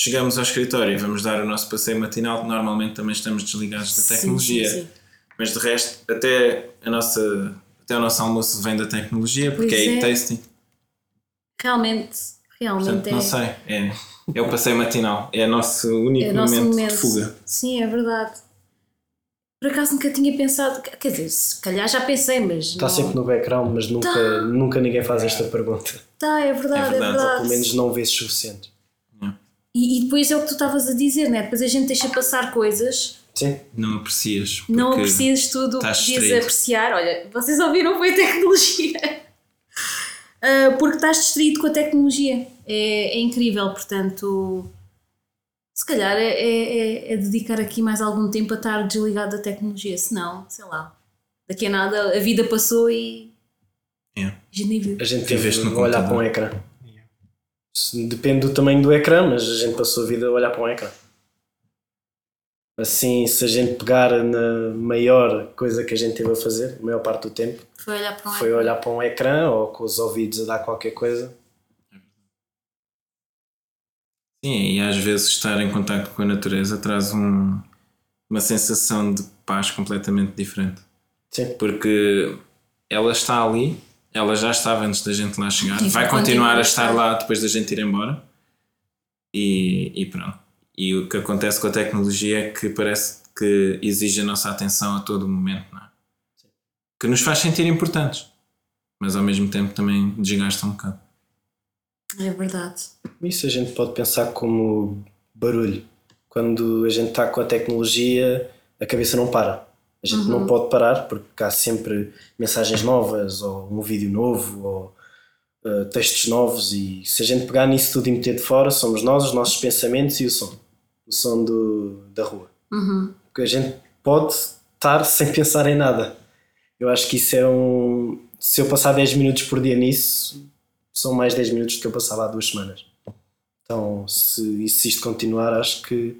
chegamos ao escritório e vamos dar o nosso passeio matinal, normalmente também estamos desligados da tecnologia. sim, sim. Mas de resto, até, a nossa, até o nosso almoço vem da tecnologia, porque Pois é é. e-tasting. Realmente, realmente Portanto, é. não sei. É, é o passeio matinal. É o nosso único É nosso momento, momento. de fuga. Sim, é verdade. Por acaso nunca tinha pensado, quer dizer, se calhar já pensei, mas. Está não... sempre no background, mas nunca, Tá. nunca ninguém faz esta pergunta. Tá, é verdade, é É verdade, verdade. Pelo menos não vezes suficiente. E, e depois é o que tu estavas a dizer, né? Depois a gente deixa passar coisas, Sim, Não aprecias. não aprecias tudo o que estás podias apreciar. Olha, vocês ouviram foi a tecnologia. *laughs* Ah, porque estás distraído com a tecnologia. É, é incrível, portanto. Se calhar é, é- é- é dedicar aqui mais algum tempo a estar desligado da tecnologia. Senão, sei lá, daqui a nada a vida passou e É. a gente nem viu. a gente teve no a olhar para um ecrã. Depende do tamanho do ecrã, mas a gente passou a vida a olhar para um ecrã. Assim, se a gente pegar na maior coisa que a gente teve a fazer, a maior parte do tempo, Foi olhar para um foi olhar para um ecrã ou com os ouvidos a dar qualquer coisa. Sim, e às vezes estar em contato com a natureza traz um- uma sensação de paz completamente diferente. Sim. Porque ela está ali, ela já estava antes da gente lá chegar, E vai continuar a estar lá depois da gente ir embora. E, e pronto. E o que acontece com a tecnologia é que parece que exige a nossa atenção a todo momento, não é? Que nos faz sentir importantes, mas ao mesmo tempo também desgasta um bocado. É verdade. Isso a gente pode pensar como barulho. Quando a gente está com a tecnologia, a cabeça não para. A gente não pode parar porque há sempre mensagens novas, ou um vídeo novo, ou uh, textos novos. E se a gente pegar nisso tudo e meter de fora, somos nós, os nossos pensamentos e o som. O som do, da rua. Porque a gente pode estar sem pensar em nada. Eu acho que isso é um. Se eu passar 10 minutos por dia nisso, são mais 10 minutos do que eu passava há duas semanas. Então, se, se isto continuar, acho que,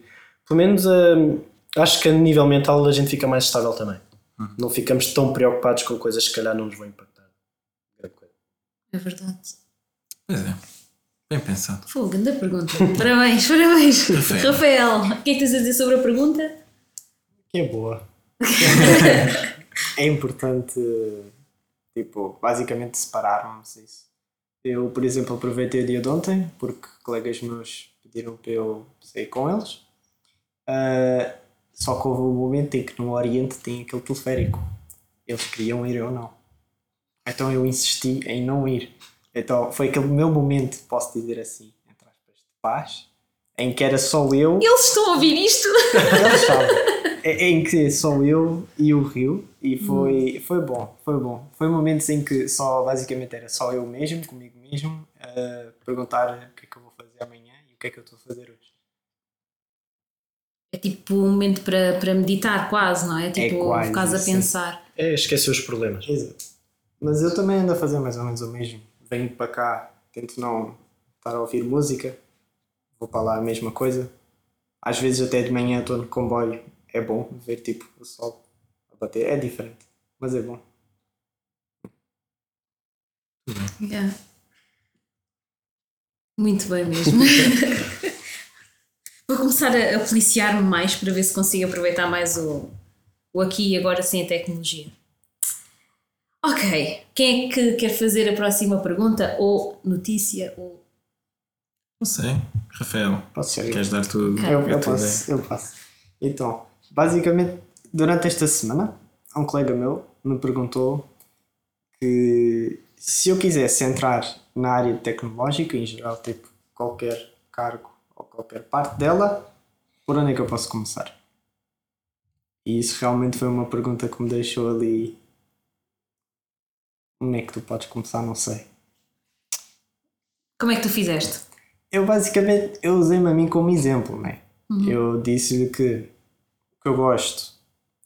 pelo menos, hum, acho que a nível mental a gente fica mais estável também. Não ficamos tão preocupados com coisas que, se calhar, não nos vão impactar. É verdade. Pois é. Bem pensado. Fogo, grande pergunta. parabéns, parabéns. Rafael. Rafael, o que é que tens a dizer sobre a pergunta? Que é boa. *laughs* é importante, tipo, basicamente separarmos isso. Eu, por exemplo, aproveitei o dia de ontem porque colegas meus pediram para eu sair com eles. Ah, só que houve um momento em que no Oriente tem aquele teleférico. Eles queriam ir ou não. Então eu insisti em não ir. Então foi aquele meu momento, posso dizer assim, entre aspas, de paz, em que era só eu Eles estão a ouvir isto? eles *laughs* sabem. É- Em que só eu e o Rio e foi, foi bom, foi bom. Foi momentos em que só basicamente era só eu mesmo, comigo mesmo, a perguntar o que é que eu vou fazer amanhã e o que é que eu estou a fazer hoje. É tipo um momento para, para meditar, quase, não é? Tipo, quase ficares a pensar. É esquecer os problemas. Exato. Mas eu também ando a fazer mais ou menos o mesmo. Venho para cá, tento não estar a ouvir música, vou para lá a mesma coisa. Às vezes até de manhã estou no comboio, é bom ver tipo o sol a bater, é diferente, mas é bom. Yeah. Muito bem mesmo. *laughs* Vou começar a, a policiar-me mais para ver se consigo aproveitar mais o, o aqui e agora sem a tecnologia. Ok, quem é que quer fazer a próxima pergunta ou notícia? Ou... Não sei. Rafael, Posso ser eu? queres dar tu Eu, a eu tua posso, eu posso. Então, basicamente, durante esta semana, um colega meu me perguntou que se eu quisesse entrar na área tecnológica, em geral, tipo qualquer cargo qualquer parte dela, por onde é que eu posso começar? E isso realmente foi uma pergunta que me deixou ali. Onde é que tu podes começar? Não sei. Como é que tu fizeste? eu basicamente eu usei-me a mim como exemplo, né? Eu disse-lhe que o que eu gosto,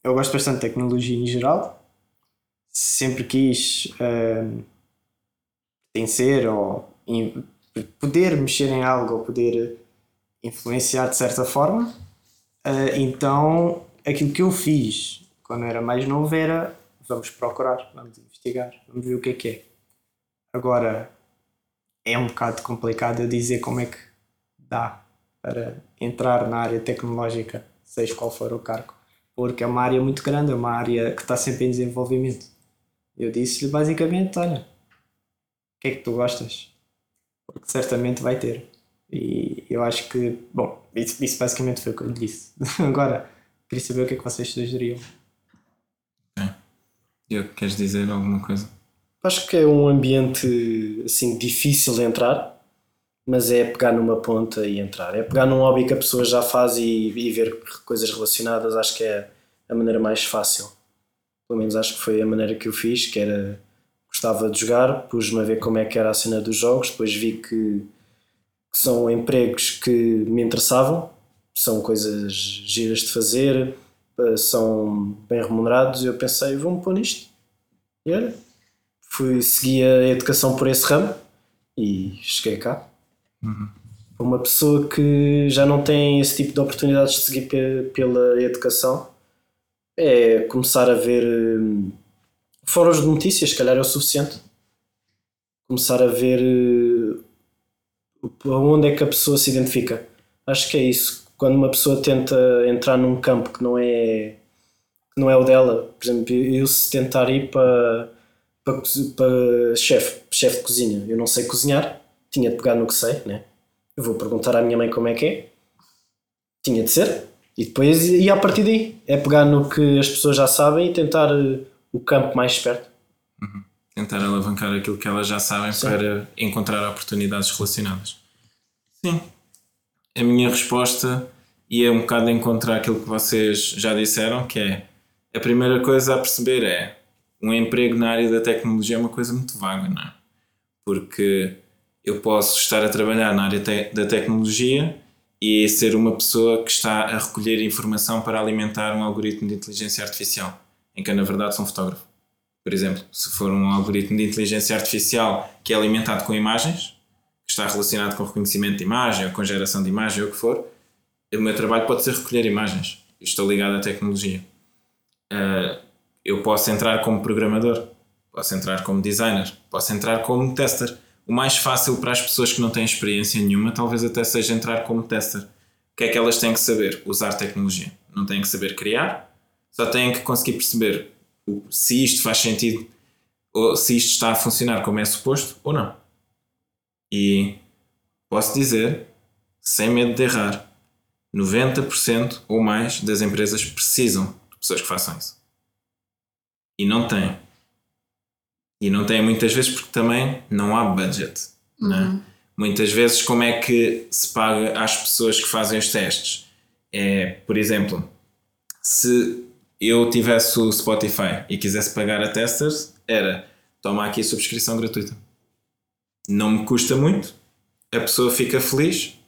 eu gosto bastante de tecnologia em geral, sempre quis ehm, pertencer ou poder mexer em algo ou poder influenciar de certa forma. Eh, então, aquilo que eu fiz quando era mais novo era vamos procurar, vamos investigar, vamos ver o que é que é. Agora, é um bocado complicado eu dizer como é que dá para entrar na área tecnológica, seja qual for o cargo, porque é uma área muito grande, é uma área que está sempre em desenvolvimento. Eu disse-lhe basicamente: olha, o que é que tu gostas? Porque certamente vai ter. E eu acho que, bom, isso, isso basicamente foi o que eu lhe disse. *laughs* Agora, queria saber o que é que vocês sugeriam. Eu, queres dizer alguma coisa? Acho que é um ambiente assim difícil de entrar, mas é pegar numa ponta e entrar. É pegar num hobby que a pessoa já faz e, e ver coisas relacionadas. Acho que é a maneira mais fácil. Pelo menos acho que foi a maneira que eu fiz, que era gostava de jogar, pus-me a ver como é que era a cena dos jogos, depois vi que são empregos que me interessavam, são coisas giras de fazer, eh, são bem remunerados e eu pensei, vou-me pôr nisto. E olha, fui seguir a educação por esse ramo e cheguei cá. Para uma pessoa que já não tem esse tipo de oportunidades de seguir pe- pela educação, é começar a ver hum, fóruns de notícias, se calhar é o suficiente. Começar a ver aonde é que a pessoa se identifica. Acho que é isso. Quando uma pessoa tenta entrar num campo que não é, que não é o dela, por exemplo, eu se tentar ir para, para, para chefe, chefe de cozinha, eu não sei cozinhar, tinha de pegar no que sei, né? eu vou perguntar à minha mãe como é que é. Tinha de ser. E depois, e a partir daí, é pegar no que as pessoas já sabem e tentar uh, o campo mais esperto. Tentar alavancar aquilo que elas já sabem Sim. para encontrar oportunidades relacionadas. Sim. A minha resposta ia um bocado encontrar aquilo que vocês já disseram, que é a primeira coisa a perceber é um emprego na área da tecnologia é uma coisa muito vaga, não é? Porque eu posso estar a trabalhar na área te- da tecnologia e ser uma pessoa que está a recolher informação para alimentar um algoritmo de inteligência artificial, em que eu, na verdade sou um fotógrafo. Por exemplo, se for um algoritmo de inteligência artificial que é alimentado com imagens, que está relacionado com reconhecimento de imagem ou com geração de imagem ou o que for, o meu trabalho pode ser recolher imagens. Eu estou ligado à tecnologia. Ah, eu posso entrar como programador, posso entrar como designer, posso entrar como tester. O mais fácil para as pessoas que não têm experiência nenhuma, talvez até seja entrar como tester. O que é que elas têm que saber? Usar tecnologia. Não têm que saber criar, só têm que conseguir perceber se isto faz sentido ou se isto está a funcionar como é suposto ou não. E posso dizer, sem medo de errar, 90% ou mais das empresas precisam de pessoas que façam isso. E não têm. E não têm muitas vezes porque também não há budget. é? Muitas vezes, como é que se paga às pessoas que fazem os testes? É, por exemplo, se eu tivesse o Spotify e quisesse pagar a testers, era toma aqui a subscrição gratuita. Não me custa muito, a pessoa fica feliz,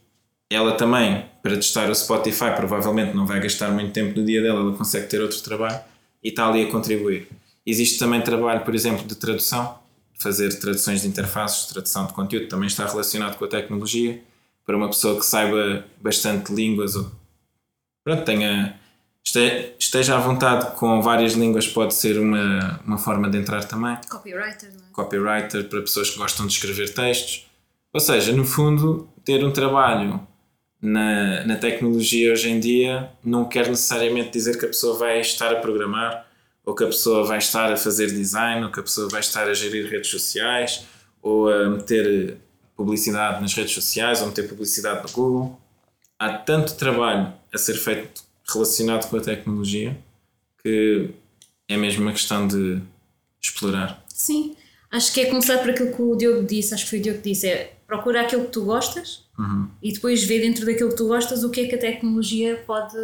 ela também, para testar o Spotify, provavelmente não vai gastar muito tempo no dia dela, ela consegue ter outro trabalho e está ali a contribuir. Existe também trabalho, por exemplo, de tradução, fazer traduções de interfaces, tradução de conteúdo, também está relacionado com a tecnologia, para uma pessoa que saiba bastante línguas ou pronto, tenha, esteja à vontade com várias línguas, pode ser uma, uma forma de entrar também Copywriter, não é? copywriter para pessoas que gostam de escrever textos. Ou seja, no fundo, ter um trabalho na, na tecnologia hoje em dia não quer necessariamente dizer que a pessoa vai estar a programar, ou que a pessoa vai estar a fazer design, ou que a pessoa vai estar a gerir redes sociais, ou a meter publicidade nas redes sociais, ou meter publicidade no Google. Há tanto trabalho a ser feito relacionado com a tecnologia que é mesmo uma questão de explorar. Sim, acho que é começar por aquilo que o Diogo disse, acho que foi o Diogo que disse, é procura aquilo que tu gostas e depois ver dentro daquilo que tu gostas o que é que a tecnologia pode.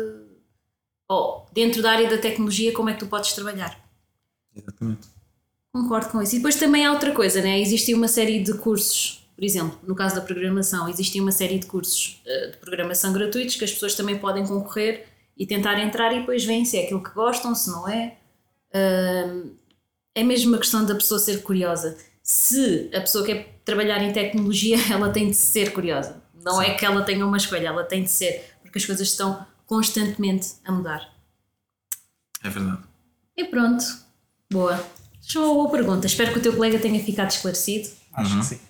Ou dentro da área da tecnologia, como é que tu podes trabalhar. Exatamente. Concordo com isso. E depois também há outra coisa, né? Existe uma série de cursos, por exemplo, no caso da programação, existe uma série de cursos eh, de programação gratuitos que as pessoas também podem concorrer e tentar entrar e depois veem se é aquilo que gostam, se não é. Ahm, é mesmo uma questão da pessoa ser curiosa. Se a pessoa quer trabalhar em tecnologia, *laughs* ela tem de ser curiosa. Não é que ela tenha uma escolha, ela tem de ser, porque as coisas estão constantemente a mudar. É verdade. E pronto. Boa. Deixa uma boa pergunta. Espero que o teu colega tenha ficado esclarecido. Acho que sim.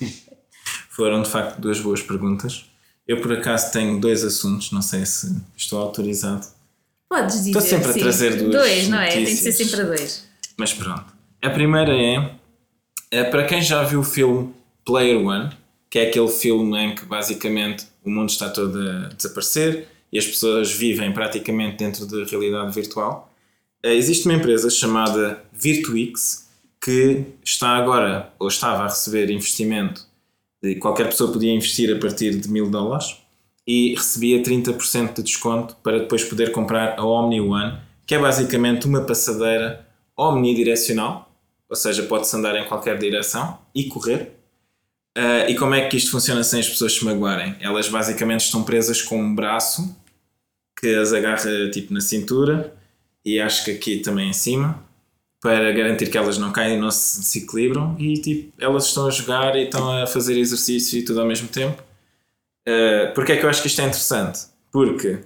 *laughs* *laughs* Foram de facto duas boas perguntas. Eu por acaso tenho dois assuntos, não sei se estou autorizado, Podes dizer. Estou sempre a sim. trazer duas Dois, não é? Tem de ser notícias. sempre a dois. mas pronto. A primeira é, é para quem já viu o filme Player One, que é aquele filme em que basicamente o mundo está todo a desaparecer e as pessoas vivem praticamente dentro da realidade virtual. Eh, Existe uma empresa chamada Virtuix que está agora, ou estava a receber investimento de qualquer pessoa podia investir a partir de mil dólares e recebia 30% de desconto para depois poder comprar a Omni One, que é basicamente uma passadeira omnidirecional, ou seja, pode-se andar em qualquer direção e correr. Ah, e como é que isto funciona sem as pessoas se magoarem? Elas basicamente estão presas com um braço que as agarra tipo na cintura e acho que aqui também em cima para garantir que elas não caem e não se desequilibram e tipo, elas estão a jogar e estão a fazer exercício e tudo ao mesmo tempo. Uh, Porquê é que eu acho que isto é interessante? Porque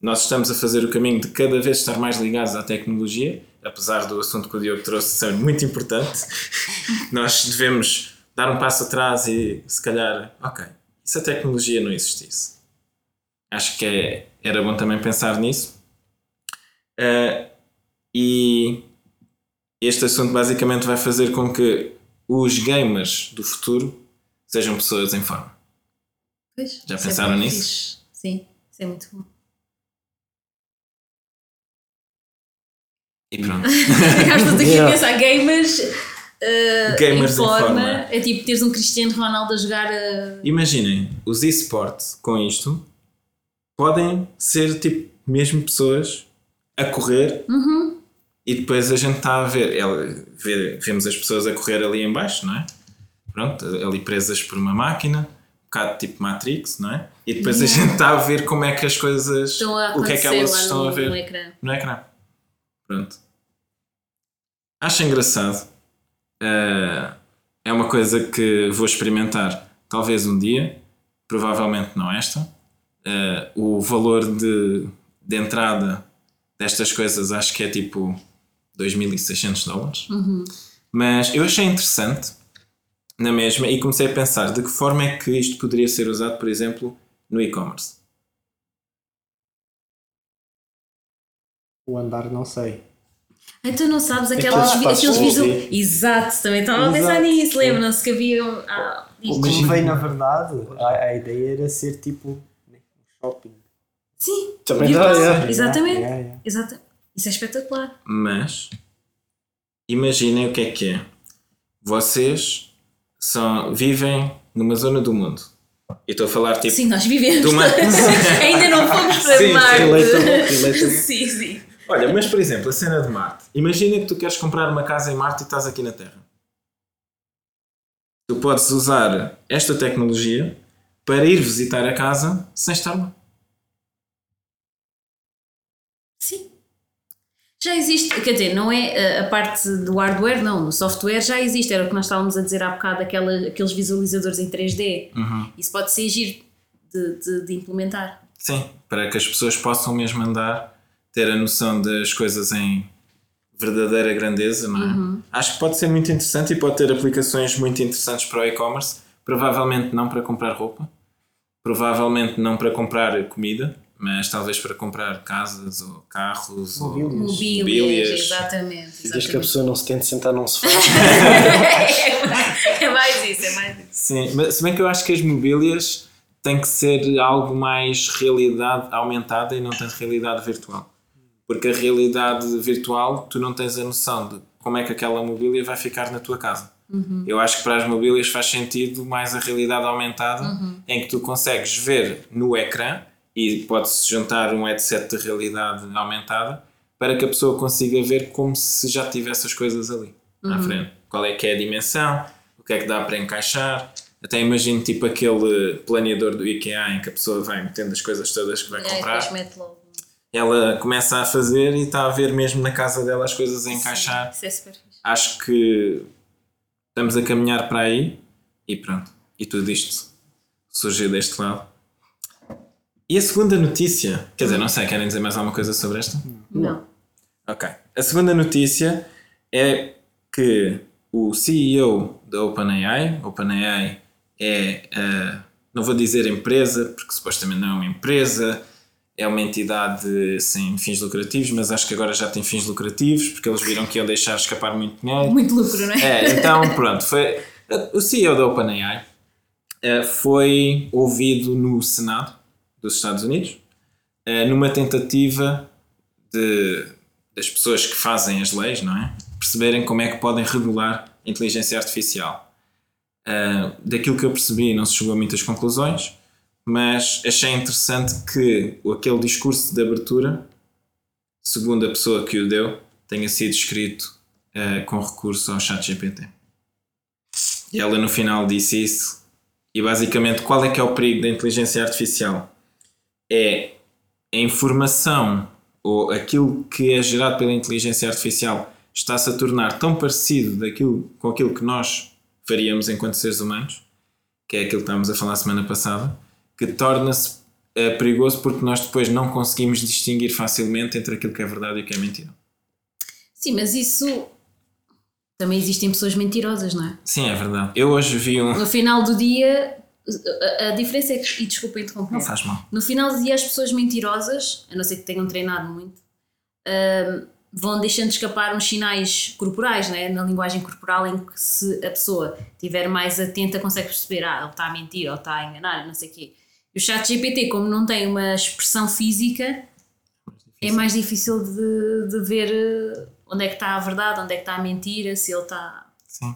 nós estamos a fazer o caminho de cada vez estar mais ligados à tecnologia, apesar do assunto que o Diogo trouxe ser muito importante. *laughs* nós devemos dar um passo atrás e se calhar, ok, e se a tecnologia não existisse? Acho que é, era bom também pensar nisso. Uh, e este assunto basicamente vai fazer com que os gamers do futuro sejam pessoas em forma. Pois, Já é pensaram nisso? fixe. Sim, isso é muito bom. E pronto. *laughs* Estás aqui Yeah. a pensar, gamers, uh, Gamers em em forma. forma. É tipo teres um Cristiano Ronaldo a jogar a. Imaginem, os esportes com isto podem ser tipo mesmo pessoas a correr Uhum. E depois a gente está a ver, ela- vê- vemos as pessoas a correr ali em baixo, não é? Pronto, ali presas por uma máquina, um bocado tipo Matrix, não é? E depois a gente está a ver como é que as coisas, Estão a o que é que elas estão no, a ver no ecrã. no ecrã. Pronto. Acho engraçado. Eh, é uma coisa que vou experimentar talvez um dia, provavelmente não esta. Eh, o valor de, de entrada destas coisas acho que é tipo 2.600 dólares. Mas eu achei interessante na mesma e comecei a pensar de que forma é que isto poderia ser usado, por exemplo, no e-commerce. O andar não sei. Então não sabes Aqueles espaços aqueles ouvir. Exato, também estava a pensar nisso, lembram-se que havia. Ah, isto. Mas veio na verdade, a, a ideia era ser tipo um shopping. Sim, Também dá, yeah. Exatamente. Yeah, yeah. Exato. Isso é espetacular. Mas imaginem o que é que é. Vocês são, vivem numa zona do mundo. E estou a falar tipo. Sim, nós vivemos. uma- *laughs* Ainda não fomos para Sim, sim, Marte. relatable, relatable. sim, sim. Olha, mas por exemplo, a cena de Marte. Imagina que tu queres comprar uma casa em Marte e estás aqui na Terra. Tu podes usar esta tecnologia para ir visitar a casa sem estar lá. Sim. Já existe, quer dizer, não é eh, a parte do hardware, não, no software já existe, era o que nós estávamos a dizer há bocado, aquela, aqueles visualizadores em 3D. Isso pode ser giro de, de, de implementar. Sim, para que as pessoas possam mesmo andar, ter a noção das coisas em verdadeira grandeza, não é? Acho que pode ser muito interessante e pode ter aplicações muito interessantes para o e-commerce. Provavelmente não para comprar roupa, provavelmente não para comprar comida, mas talvez para comprar casas ou carros ou Mobílias. Mobílias, Mobílias. exatamente. Desde que a exatamente. pessoa não se tente sentar num sofá. *laughs* é mais isso, é mais isso. Sim, mas se bem que eu acho que as mobílias têm que ser algo mais realidade aumentada e não tanto realidade virtual. Porque a realidade virtual, tu não tens a noção de como é que aquela mobília vai ficar na tua casa. Eu acho que para as mobílias faz sentido mais a realidade aumentada, em que tu consegues ver no ecrã e pode-se juntar um headset de realidade aumentada para que a pessoa consiga ver como se já tivesse as coisas ali à frente. Qual é que é a dimensão, o que é que dá para encaixar. Até imagino tipo aquele planeador do IKEA em que a pessoa vai metendo as coisas todas que vai É, comprar. mete logo. Ela começa a fazer e está a ver mesmo na casa dela as coisas a encaixar. Isso é super. Acho que estamos a caminhar para aí e pronto. E tudo isto surgiu deste lado. E a segunda notícia, quer dizer, não sei, querem dizer mais alguma coisa sobre esta? Não. Ok. A segunda notícia é que o CEO da OpenAI, OpenAI é, eh, não vou dizer empresa, porque supostamente não é uma empresa, é uma entidade sem fins lucrativos, mas acho que agora já tem fins lucrativos, porque eles viram que iam deixar escapar muito dinheiro. Muito lucro, não é? É, então pronto, foi, o CEO da OpenAI eh, foi ouvido no Senado dos Estados Unidos eh, numa tentativa de, das pessoas que fazem as leis, não é? Perceberem como é que podem regular a inteligência artificial. Eh, daquilo que eu percebi, não se chegou a muitas conclusões, mas achei interessante que aquele discurso de abertura, segundo a pessoa que o deu, tenha sido escrito eh, com recurso ao ChatGPT. E ela no final disse isso. E basicamente, qual é que é o perigo da inteligência artificial? É a informação ou aquilo que é gerado pela inteligência artificial está-se a tornar tão parecido daquilo, com aquilo que nós faríamos enquanto seres humanos, que é aquilo que estávamos a falar semana passada, que torna-se eh, perigoso porque nós depois não conseguimos distinguir facilmente entre aquilo que é verdade e o que é mentira. Sim, mas isso. Também existem pessoas mentirosas, não é? Sim, é verdade. Eu hoje vi um. No final do dia, a, diferença é que. E desculpa interromper. Não faz mal. No final do dia, as pessoas mentirosas, a não ser que tenham treinado muito, ahm, vão deixando escapar uns sinais corporais, né? na linguagem corporal, em que se a pessoa estiver mais atenta, consegue perceber, ah, ele está a mentir ou está a enganar, não sei o quê. E o chat GPT, como não tem uma expressão física, é mais difícil de, de ver eh, onde é que está a verdade, onde é que está a mentira, se ele está. Sim.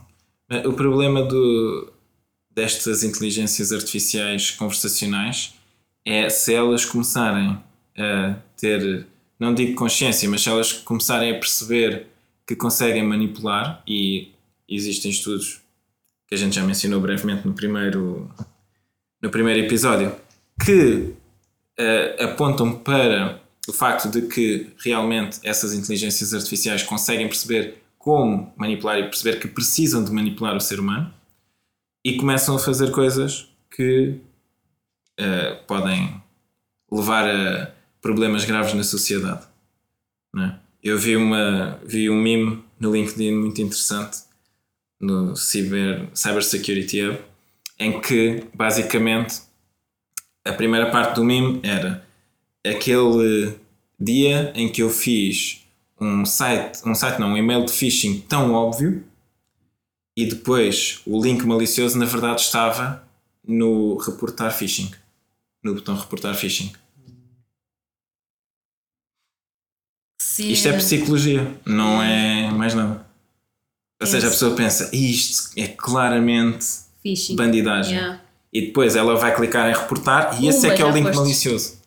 O problema do, destas inteligências artificiais conversacionais é se elas começarem a ter, não digo consciência, mas se elas começarem a perceber que conseguem manipular, e existem estudos que a gente já mencionou brevemente no primeiro, no primeiro episódio, que uh, apontam para o facto de que realmente essas inteligências artificiais conseguem perceber como manipular e perceber que precisam de manipular o ser humano e começam a fazer coisas que uh, podem levar a problemas graves na sociedade. É? Eu vi, uma, vi um meme no LinkedIn muito interessante no Cyber, Cyber Security Hub em que basicamente a primeira parte do meme era aquele dia em que eu fiz um site, um site não, um e-mail de phishing tão óbvio e depois o link malicioso na verdade estava no reportar phishing, no botão reportar phishing. Sim. Isto é psicologia, não é mais nada. Ou seja, a pessoa pensa, isto é claramente phishing. bandidagem. Yeah. E depois ela vai clicar em reportar e esse é que é o link foste. malicioso.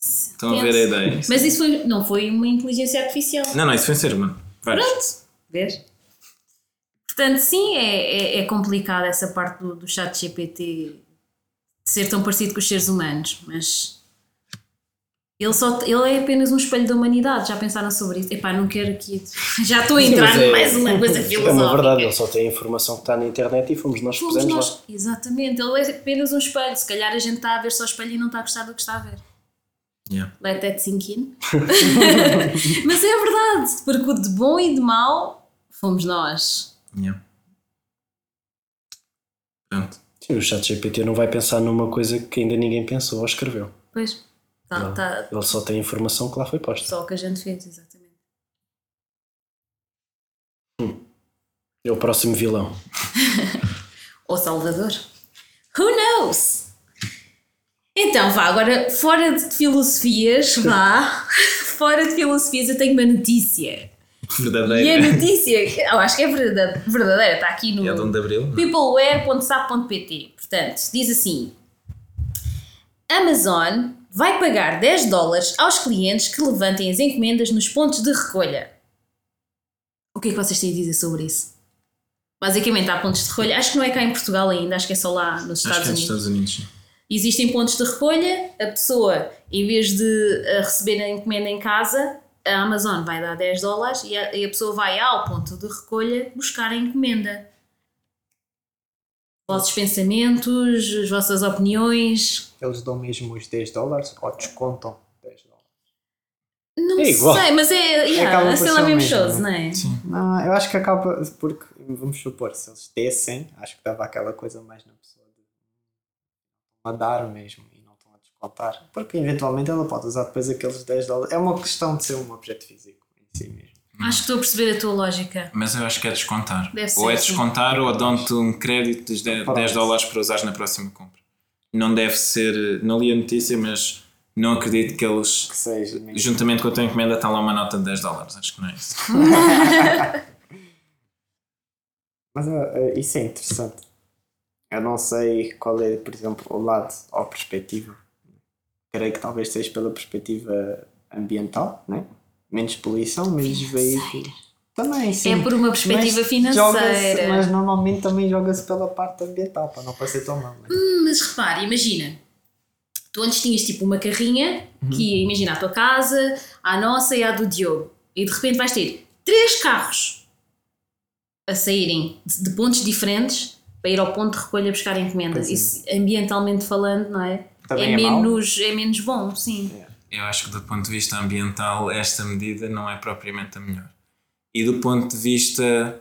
Estão Penso. a ver a ideia? Mas isso foi, não foi uma inteligência artificial. Não, não, isso foi um ser humano. Vários. Pronto, vês? Portanto, sim, é, é, é complicado essa parte do, do chat GPT ser tão parecido com os seres humanos, mas ele, só, ele é apenas um espelho da humanidade. Já pensaram sobre isso? Epá, não quero aqui. *laughs* Já estou a entrar é, mais uma coisa filosófica. *laughs* É uma verdade, ele só tem a informação que está na internet e fomos nós que fomos pusemos nós, lá. Exatamente, ele é apenas um espelho. Se calhar a gente está a ver só o espelho e não está a gostar do que está a ver. Yeah. Let that sink in. *laughs* Mas é verdade, porque de bom e de mau fomos nós. Yeah. Pronto. Sim, o chat GPT não vai pensar numa coisa que ainda ninguém pensou ou escreveu. Pois. Tá, tá. Ele só tem a informação que lá foi posta. Só o que a gente fez, exatamente. Hum. É o próximo vilão. *laughs* o Salvador. Who knows? Então vá, agora fora de filosofias, vá. *laughs* fora de filosofias, eu tenho uma notícia. Verdadeira. E a notícia, eu acho que é verdadeira, verdadeira está aqui no é peopleware.sap.pt. Portanto, diz assim: Amazon vai pagar 10 dólares aos clientes que levantem as encomendas nos pontos de recolha. O que é que vocês têm a dizer sobre isso? Basicamente, há pontos de recolha. Acho que não é cá em Portugal ainda, acho que é só lá nos Estados acho Unidos. É nos Estados Unidos. Existem pontos de recolha, a pessoa, em vez de eh, receber a encomenda em casa, a Amazon vai dar 10 dólares e a, e a pessoa vai ao ponto de recolha buscar a encomenda. Vossos pensamentos, as vossas opiniões. Eles dão mesmo os 10 dólares ou descontam 10 dólares? Não é sei, mas é, yeah, assim é mesmo não é? Sim. Não, eu acho que acaba, porque, vamos supor, se eles dessem, acho que dava aquela coisa mais na pessoa a dar mesmo descontar. Porque eventualmente ela pode usar depois aqueles 10 dólares. É uma questão de ser um objeto físico em si mesmo. Acho que estou a perceber a tua lógica. Mas eu acho que é descontar. Deve ou é descontar sim. ou dão-te um crédito de 10, 10 dólares para usares na próxima compra. Não deve ser. Não li a notícia, mas não acredito que eles. Que seja, juntamente com a tua encomenda, está lá uma nota de 10 dólares. Acho que não é isso. *laughs* mas uh, isso é interessante. Eu não sei qual é, por exemplo, o lado ou a perspectiva. Creio que talvez seja pela perspectiva ambiental, né? menos poluição, menos veículos. Também, sim. É por uma perspectiva mas financeira. Mas normalmente também joga-se pela parte ambiental, para não parecer tão mal. Né? Hum, mas repare, imagina. Tu antes tinhas tipo uma carrinha uhum. que ia, imagina, a tua casa, a nossa e a do Diogo. E de repente vais ter três carros a saírem de pontos diferentes para ir ao ponto de recolha buscar encomendas. É. Isso, ambientalmente falando, não é? Também é, é menos, é menos bom, sim. É. Eu acho que do ponto de vista ambiental, esta medida não é propriamente a melhor. E do ponto de vista.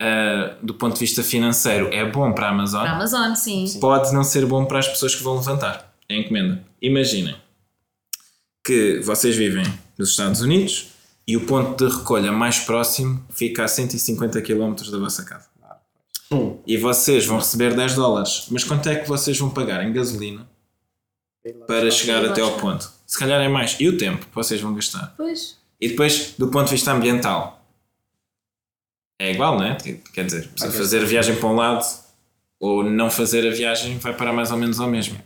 Uh, do ponto de vista financeiro, é bom para a Amazon. Para a Amazon, sim. Pode não ser bom para as pessoas que vão levantar a encomenda. Imaginem que vocês vivem nos Estados Unidos e o ponto de recolha mais próximo fica a 150 km da vossa casa. E vocês vão receber 10 dólares. Mas quanto é que vocês vão pagar em gasolina para chegar até ao ponto. Se calhar é mais. E o tempo que vocês vão gastar. Pois. E depois, do ponto de vista ambiental, é igual, não é? Quer dizer, se fazer a viagem para um lado ou não fazer a viagem vai parar mais ou menos ao mesmo.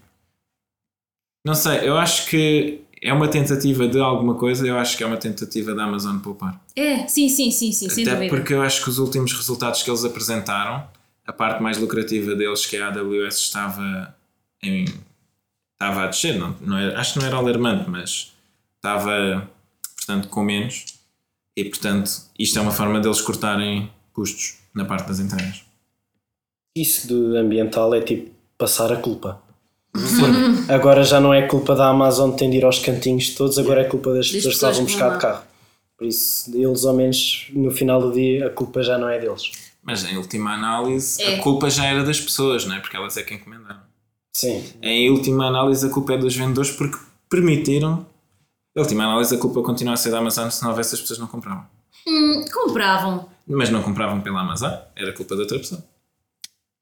Não sei, eu acho que é uma tentativa de alguma coisa, eu acho que é uma tentativa da Amazon poupar. É, sim, sim, sim, sim, sem Até dúvida. porque eu acho que os últimos resultados que eles apresentaram, a parte mais lucrativa deles, que é a AWS, estava em. Estava a descer, não, não era, acho que não era alarmante, mas estava, portanto, com menos. E, portanto, isto é uma forma deles cortarem custos na parte das entregas. Isso do ambiental é tipo passar a culpa. Porque agora já não é culpa da Amazon de ir aos cantinhos todos, agora é culpa das pessoas que estavam buscar de carro. Por isso, eles ao menos no final do dia a culpa já não é deles. Mas, em última análise, É. a culpa já era das pessoas, não é? Porque elas é que encomendaram. Sim, Em última análise, a culpa é dos vendedores porque permitiram. Em última análise, a culpa continua a ser da Amazon se não houvesse as pessoas não compravam. Hum, compravam. Mas não compravam pela Amazon, era culpa da outra pessoa.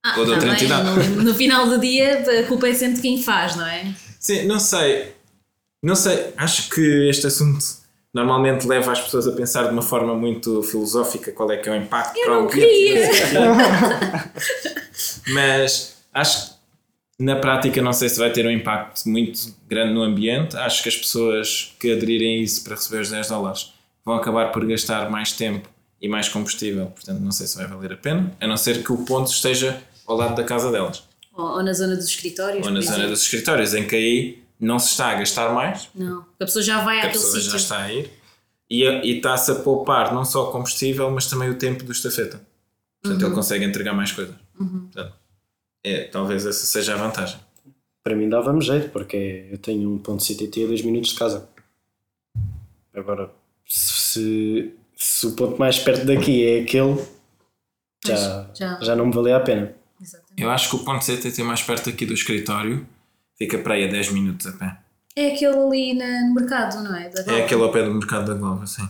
Ah, Ou de outra entidade. No, no final do dia, a culpa é sempre de quem faz, não é? Sim, não sei. Não sei, acho que este assunto normalmente leva as pessoas a pensar de uma forma muito filosófica qual é que é o impacto para não o queria. *laughs* Mas acho que na prática não sei se vai ter um impacto muito grande no ambiente. Acho que as pessoas que aderirem a isso para receber os 10 dólares vão acabar por gastar mais tempo e mais combustível. Portanto, não sei se vai valer a pena, a não ser que o ponto esteja ao lado da casa delas. Ou, ou na zona dos escritórios. Ou na zona dos escritórios, em que aí não se está a gastar mais, Não, a pessoa já vai a àquele pessoa já sítio. está a ir e, a- e está-se a poupar não só o combustível, mas também o tempo do estafeta. Portanto, Uhum. ele consegue entregar mais coisas. Portanto, é, talvez essa seja a vantagem. para mim dava-me jeito, porque eu tenho um ponto CTT a 2 minutos de casa. Agora, se, se o ponto mais perto daqui é aquele, já, já. já não me valia a pena. Exatamente. Eu acho que o ponto CTT mais perto aqui do escritório fica para aí a 10 minutos a pé. É aquele ali no mercado, não é? Da É aquele ao pé do mercado da Glória, sim.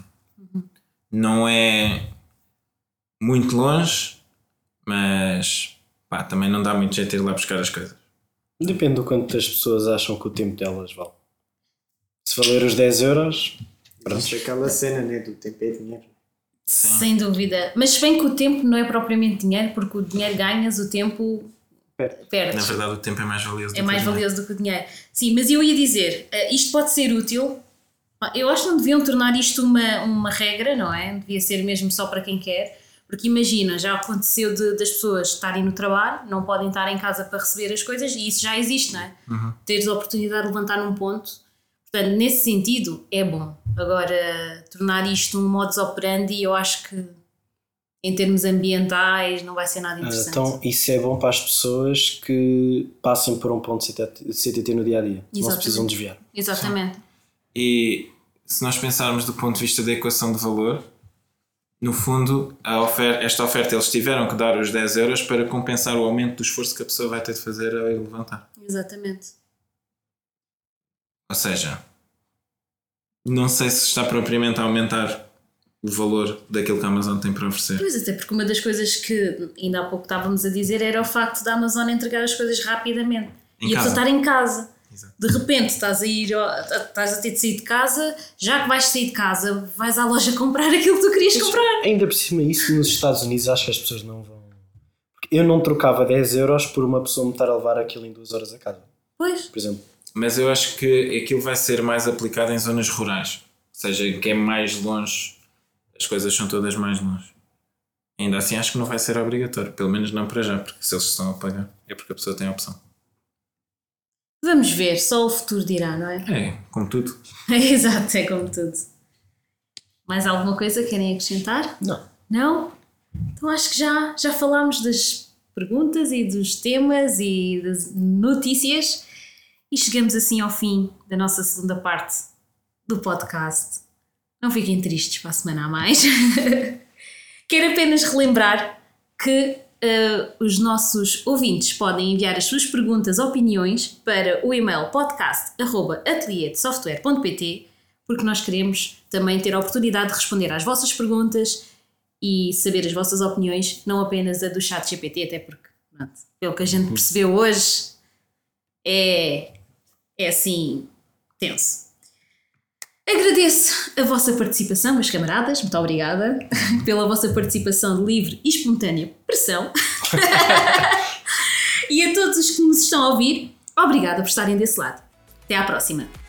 Não é muito longe, mas pá, também não dá muito jeito de ir lá buscar as coisas. Depende do quanto as pessoas acham que o tempo delas vale. Se valer os 10 euros, Pronto. aquela cena, né? Do tempo é dinheiro. Sim. Sem dúvida. Mas se bem que o tempo não é propriamente dinheiro, porque o dinheiro ganhas, o tempo Perde. perdes. Na verdade, o tempo é mais valioso. do É que o mais valioso do que o dinheiro. Sim, mas eu ia dizer, eh, isto pode ser útil. Pá, Eu acho que não deviam tornar isto uma, uma regra, não é? Devia ser mesmo só para quem quer. Porque imagina, já aconteceu de- das pessoas estarem no trabalho, não podem estar em casa para receber as coisas e isso já existe, não é? Teres a oportunidade de levantar num ponto. Portanto, nesse sentido, é bom. Agora, tornar isto um modus operandi, eu acho que em termos ambientais não vai ser nada ah, interessante. então isso é bom para as pessoas que passam por um ponto CTT, CTT no dia a dia. Não se precisam desviar. Exatamente. E se nós pensarmos do ponto de vista da equação de valor, no fundo, a ofer esta oferta eles tiveram que dar os 10 euros para compensar o aumento do esforço que a pessoa vai ter de fazer a ir levantar. Exatamente. Ou seja, não sei se está propriamente a aumentar o valor daquilo que a Amazon tem para oferecer. Pois, até porque uma das coisas que ainda há pouco estávamos a dizer era o facto da Amazon entregar as coisas rapidamente Em e a pessoa estar em casa. Exato. De repente estás a ir, estás a ter de sair de casa, já que vais sair de casa, vais à loja *laughs* comprar aquilo que tu querias comprar. Ainda por cima, isso nos Estados Unidos acho que as pessoas não vão. Porque eu não trocava 10 euros por uma pessoa me estar a levar aquilo em 2 horas a casa, Pois, por exemplo. Mas eu acho que aquilo vai ser mais aplicado em zonas rurais. Ou seja, que é mais longe, as coisas são todas mais longe. Ainda assim, acho que não vai ser obrigatório. Pelo menos não para já, porque se eles estão a pagar, é porque a pessoa tem a opção. Vamos ver, só o futuro dirá, não é? É, como tudo. *laughs* Exato, é como tudo. Mais alguma coisa querem acrescentar? Não. Não? Então acho que já, já falámos das perguntas e dos temas e das notícias e chegamos assim ao fim da nossa segunda parte do podcast. Não fiquem tristes para a semana a mais. *laughs* Quero apenas relembrar que eh, os nossos ouvintes podem enviar as suas perguntas, opiniões para o e-mail podcast.ateliêdesoftware.pt porque nós queremos também ter a oportunidade de responder às vossas perguntas e saber as vossas opiniões, não apenas a do chat GPT, até porque, pronto, pelo que a gente percebeu hoje, é, é assim tenso. Agradeço a vossa participação, meus camaradas, muito obrigada *laughs* pela vossa participação de livre e espontânea pressão. *laughs* e a todos os que nos estão a ouvir, obrigada por estarem desse lado. Até à próxima!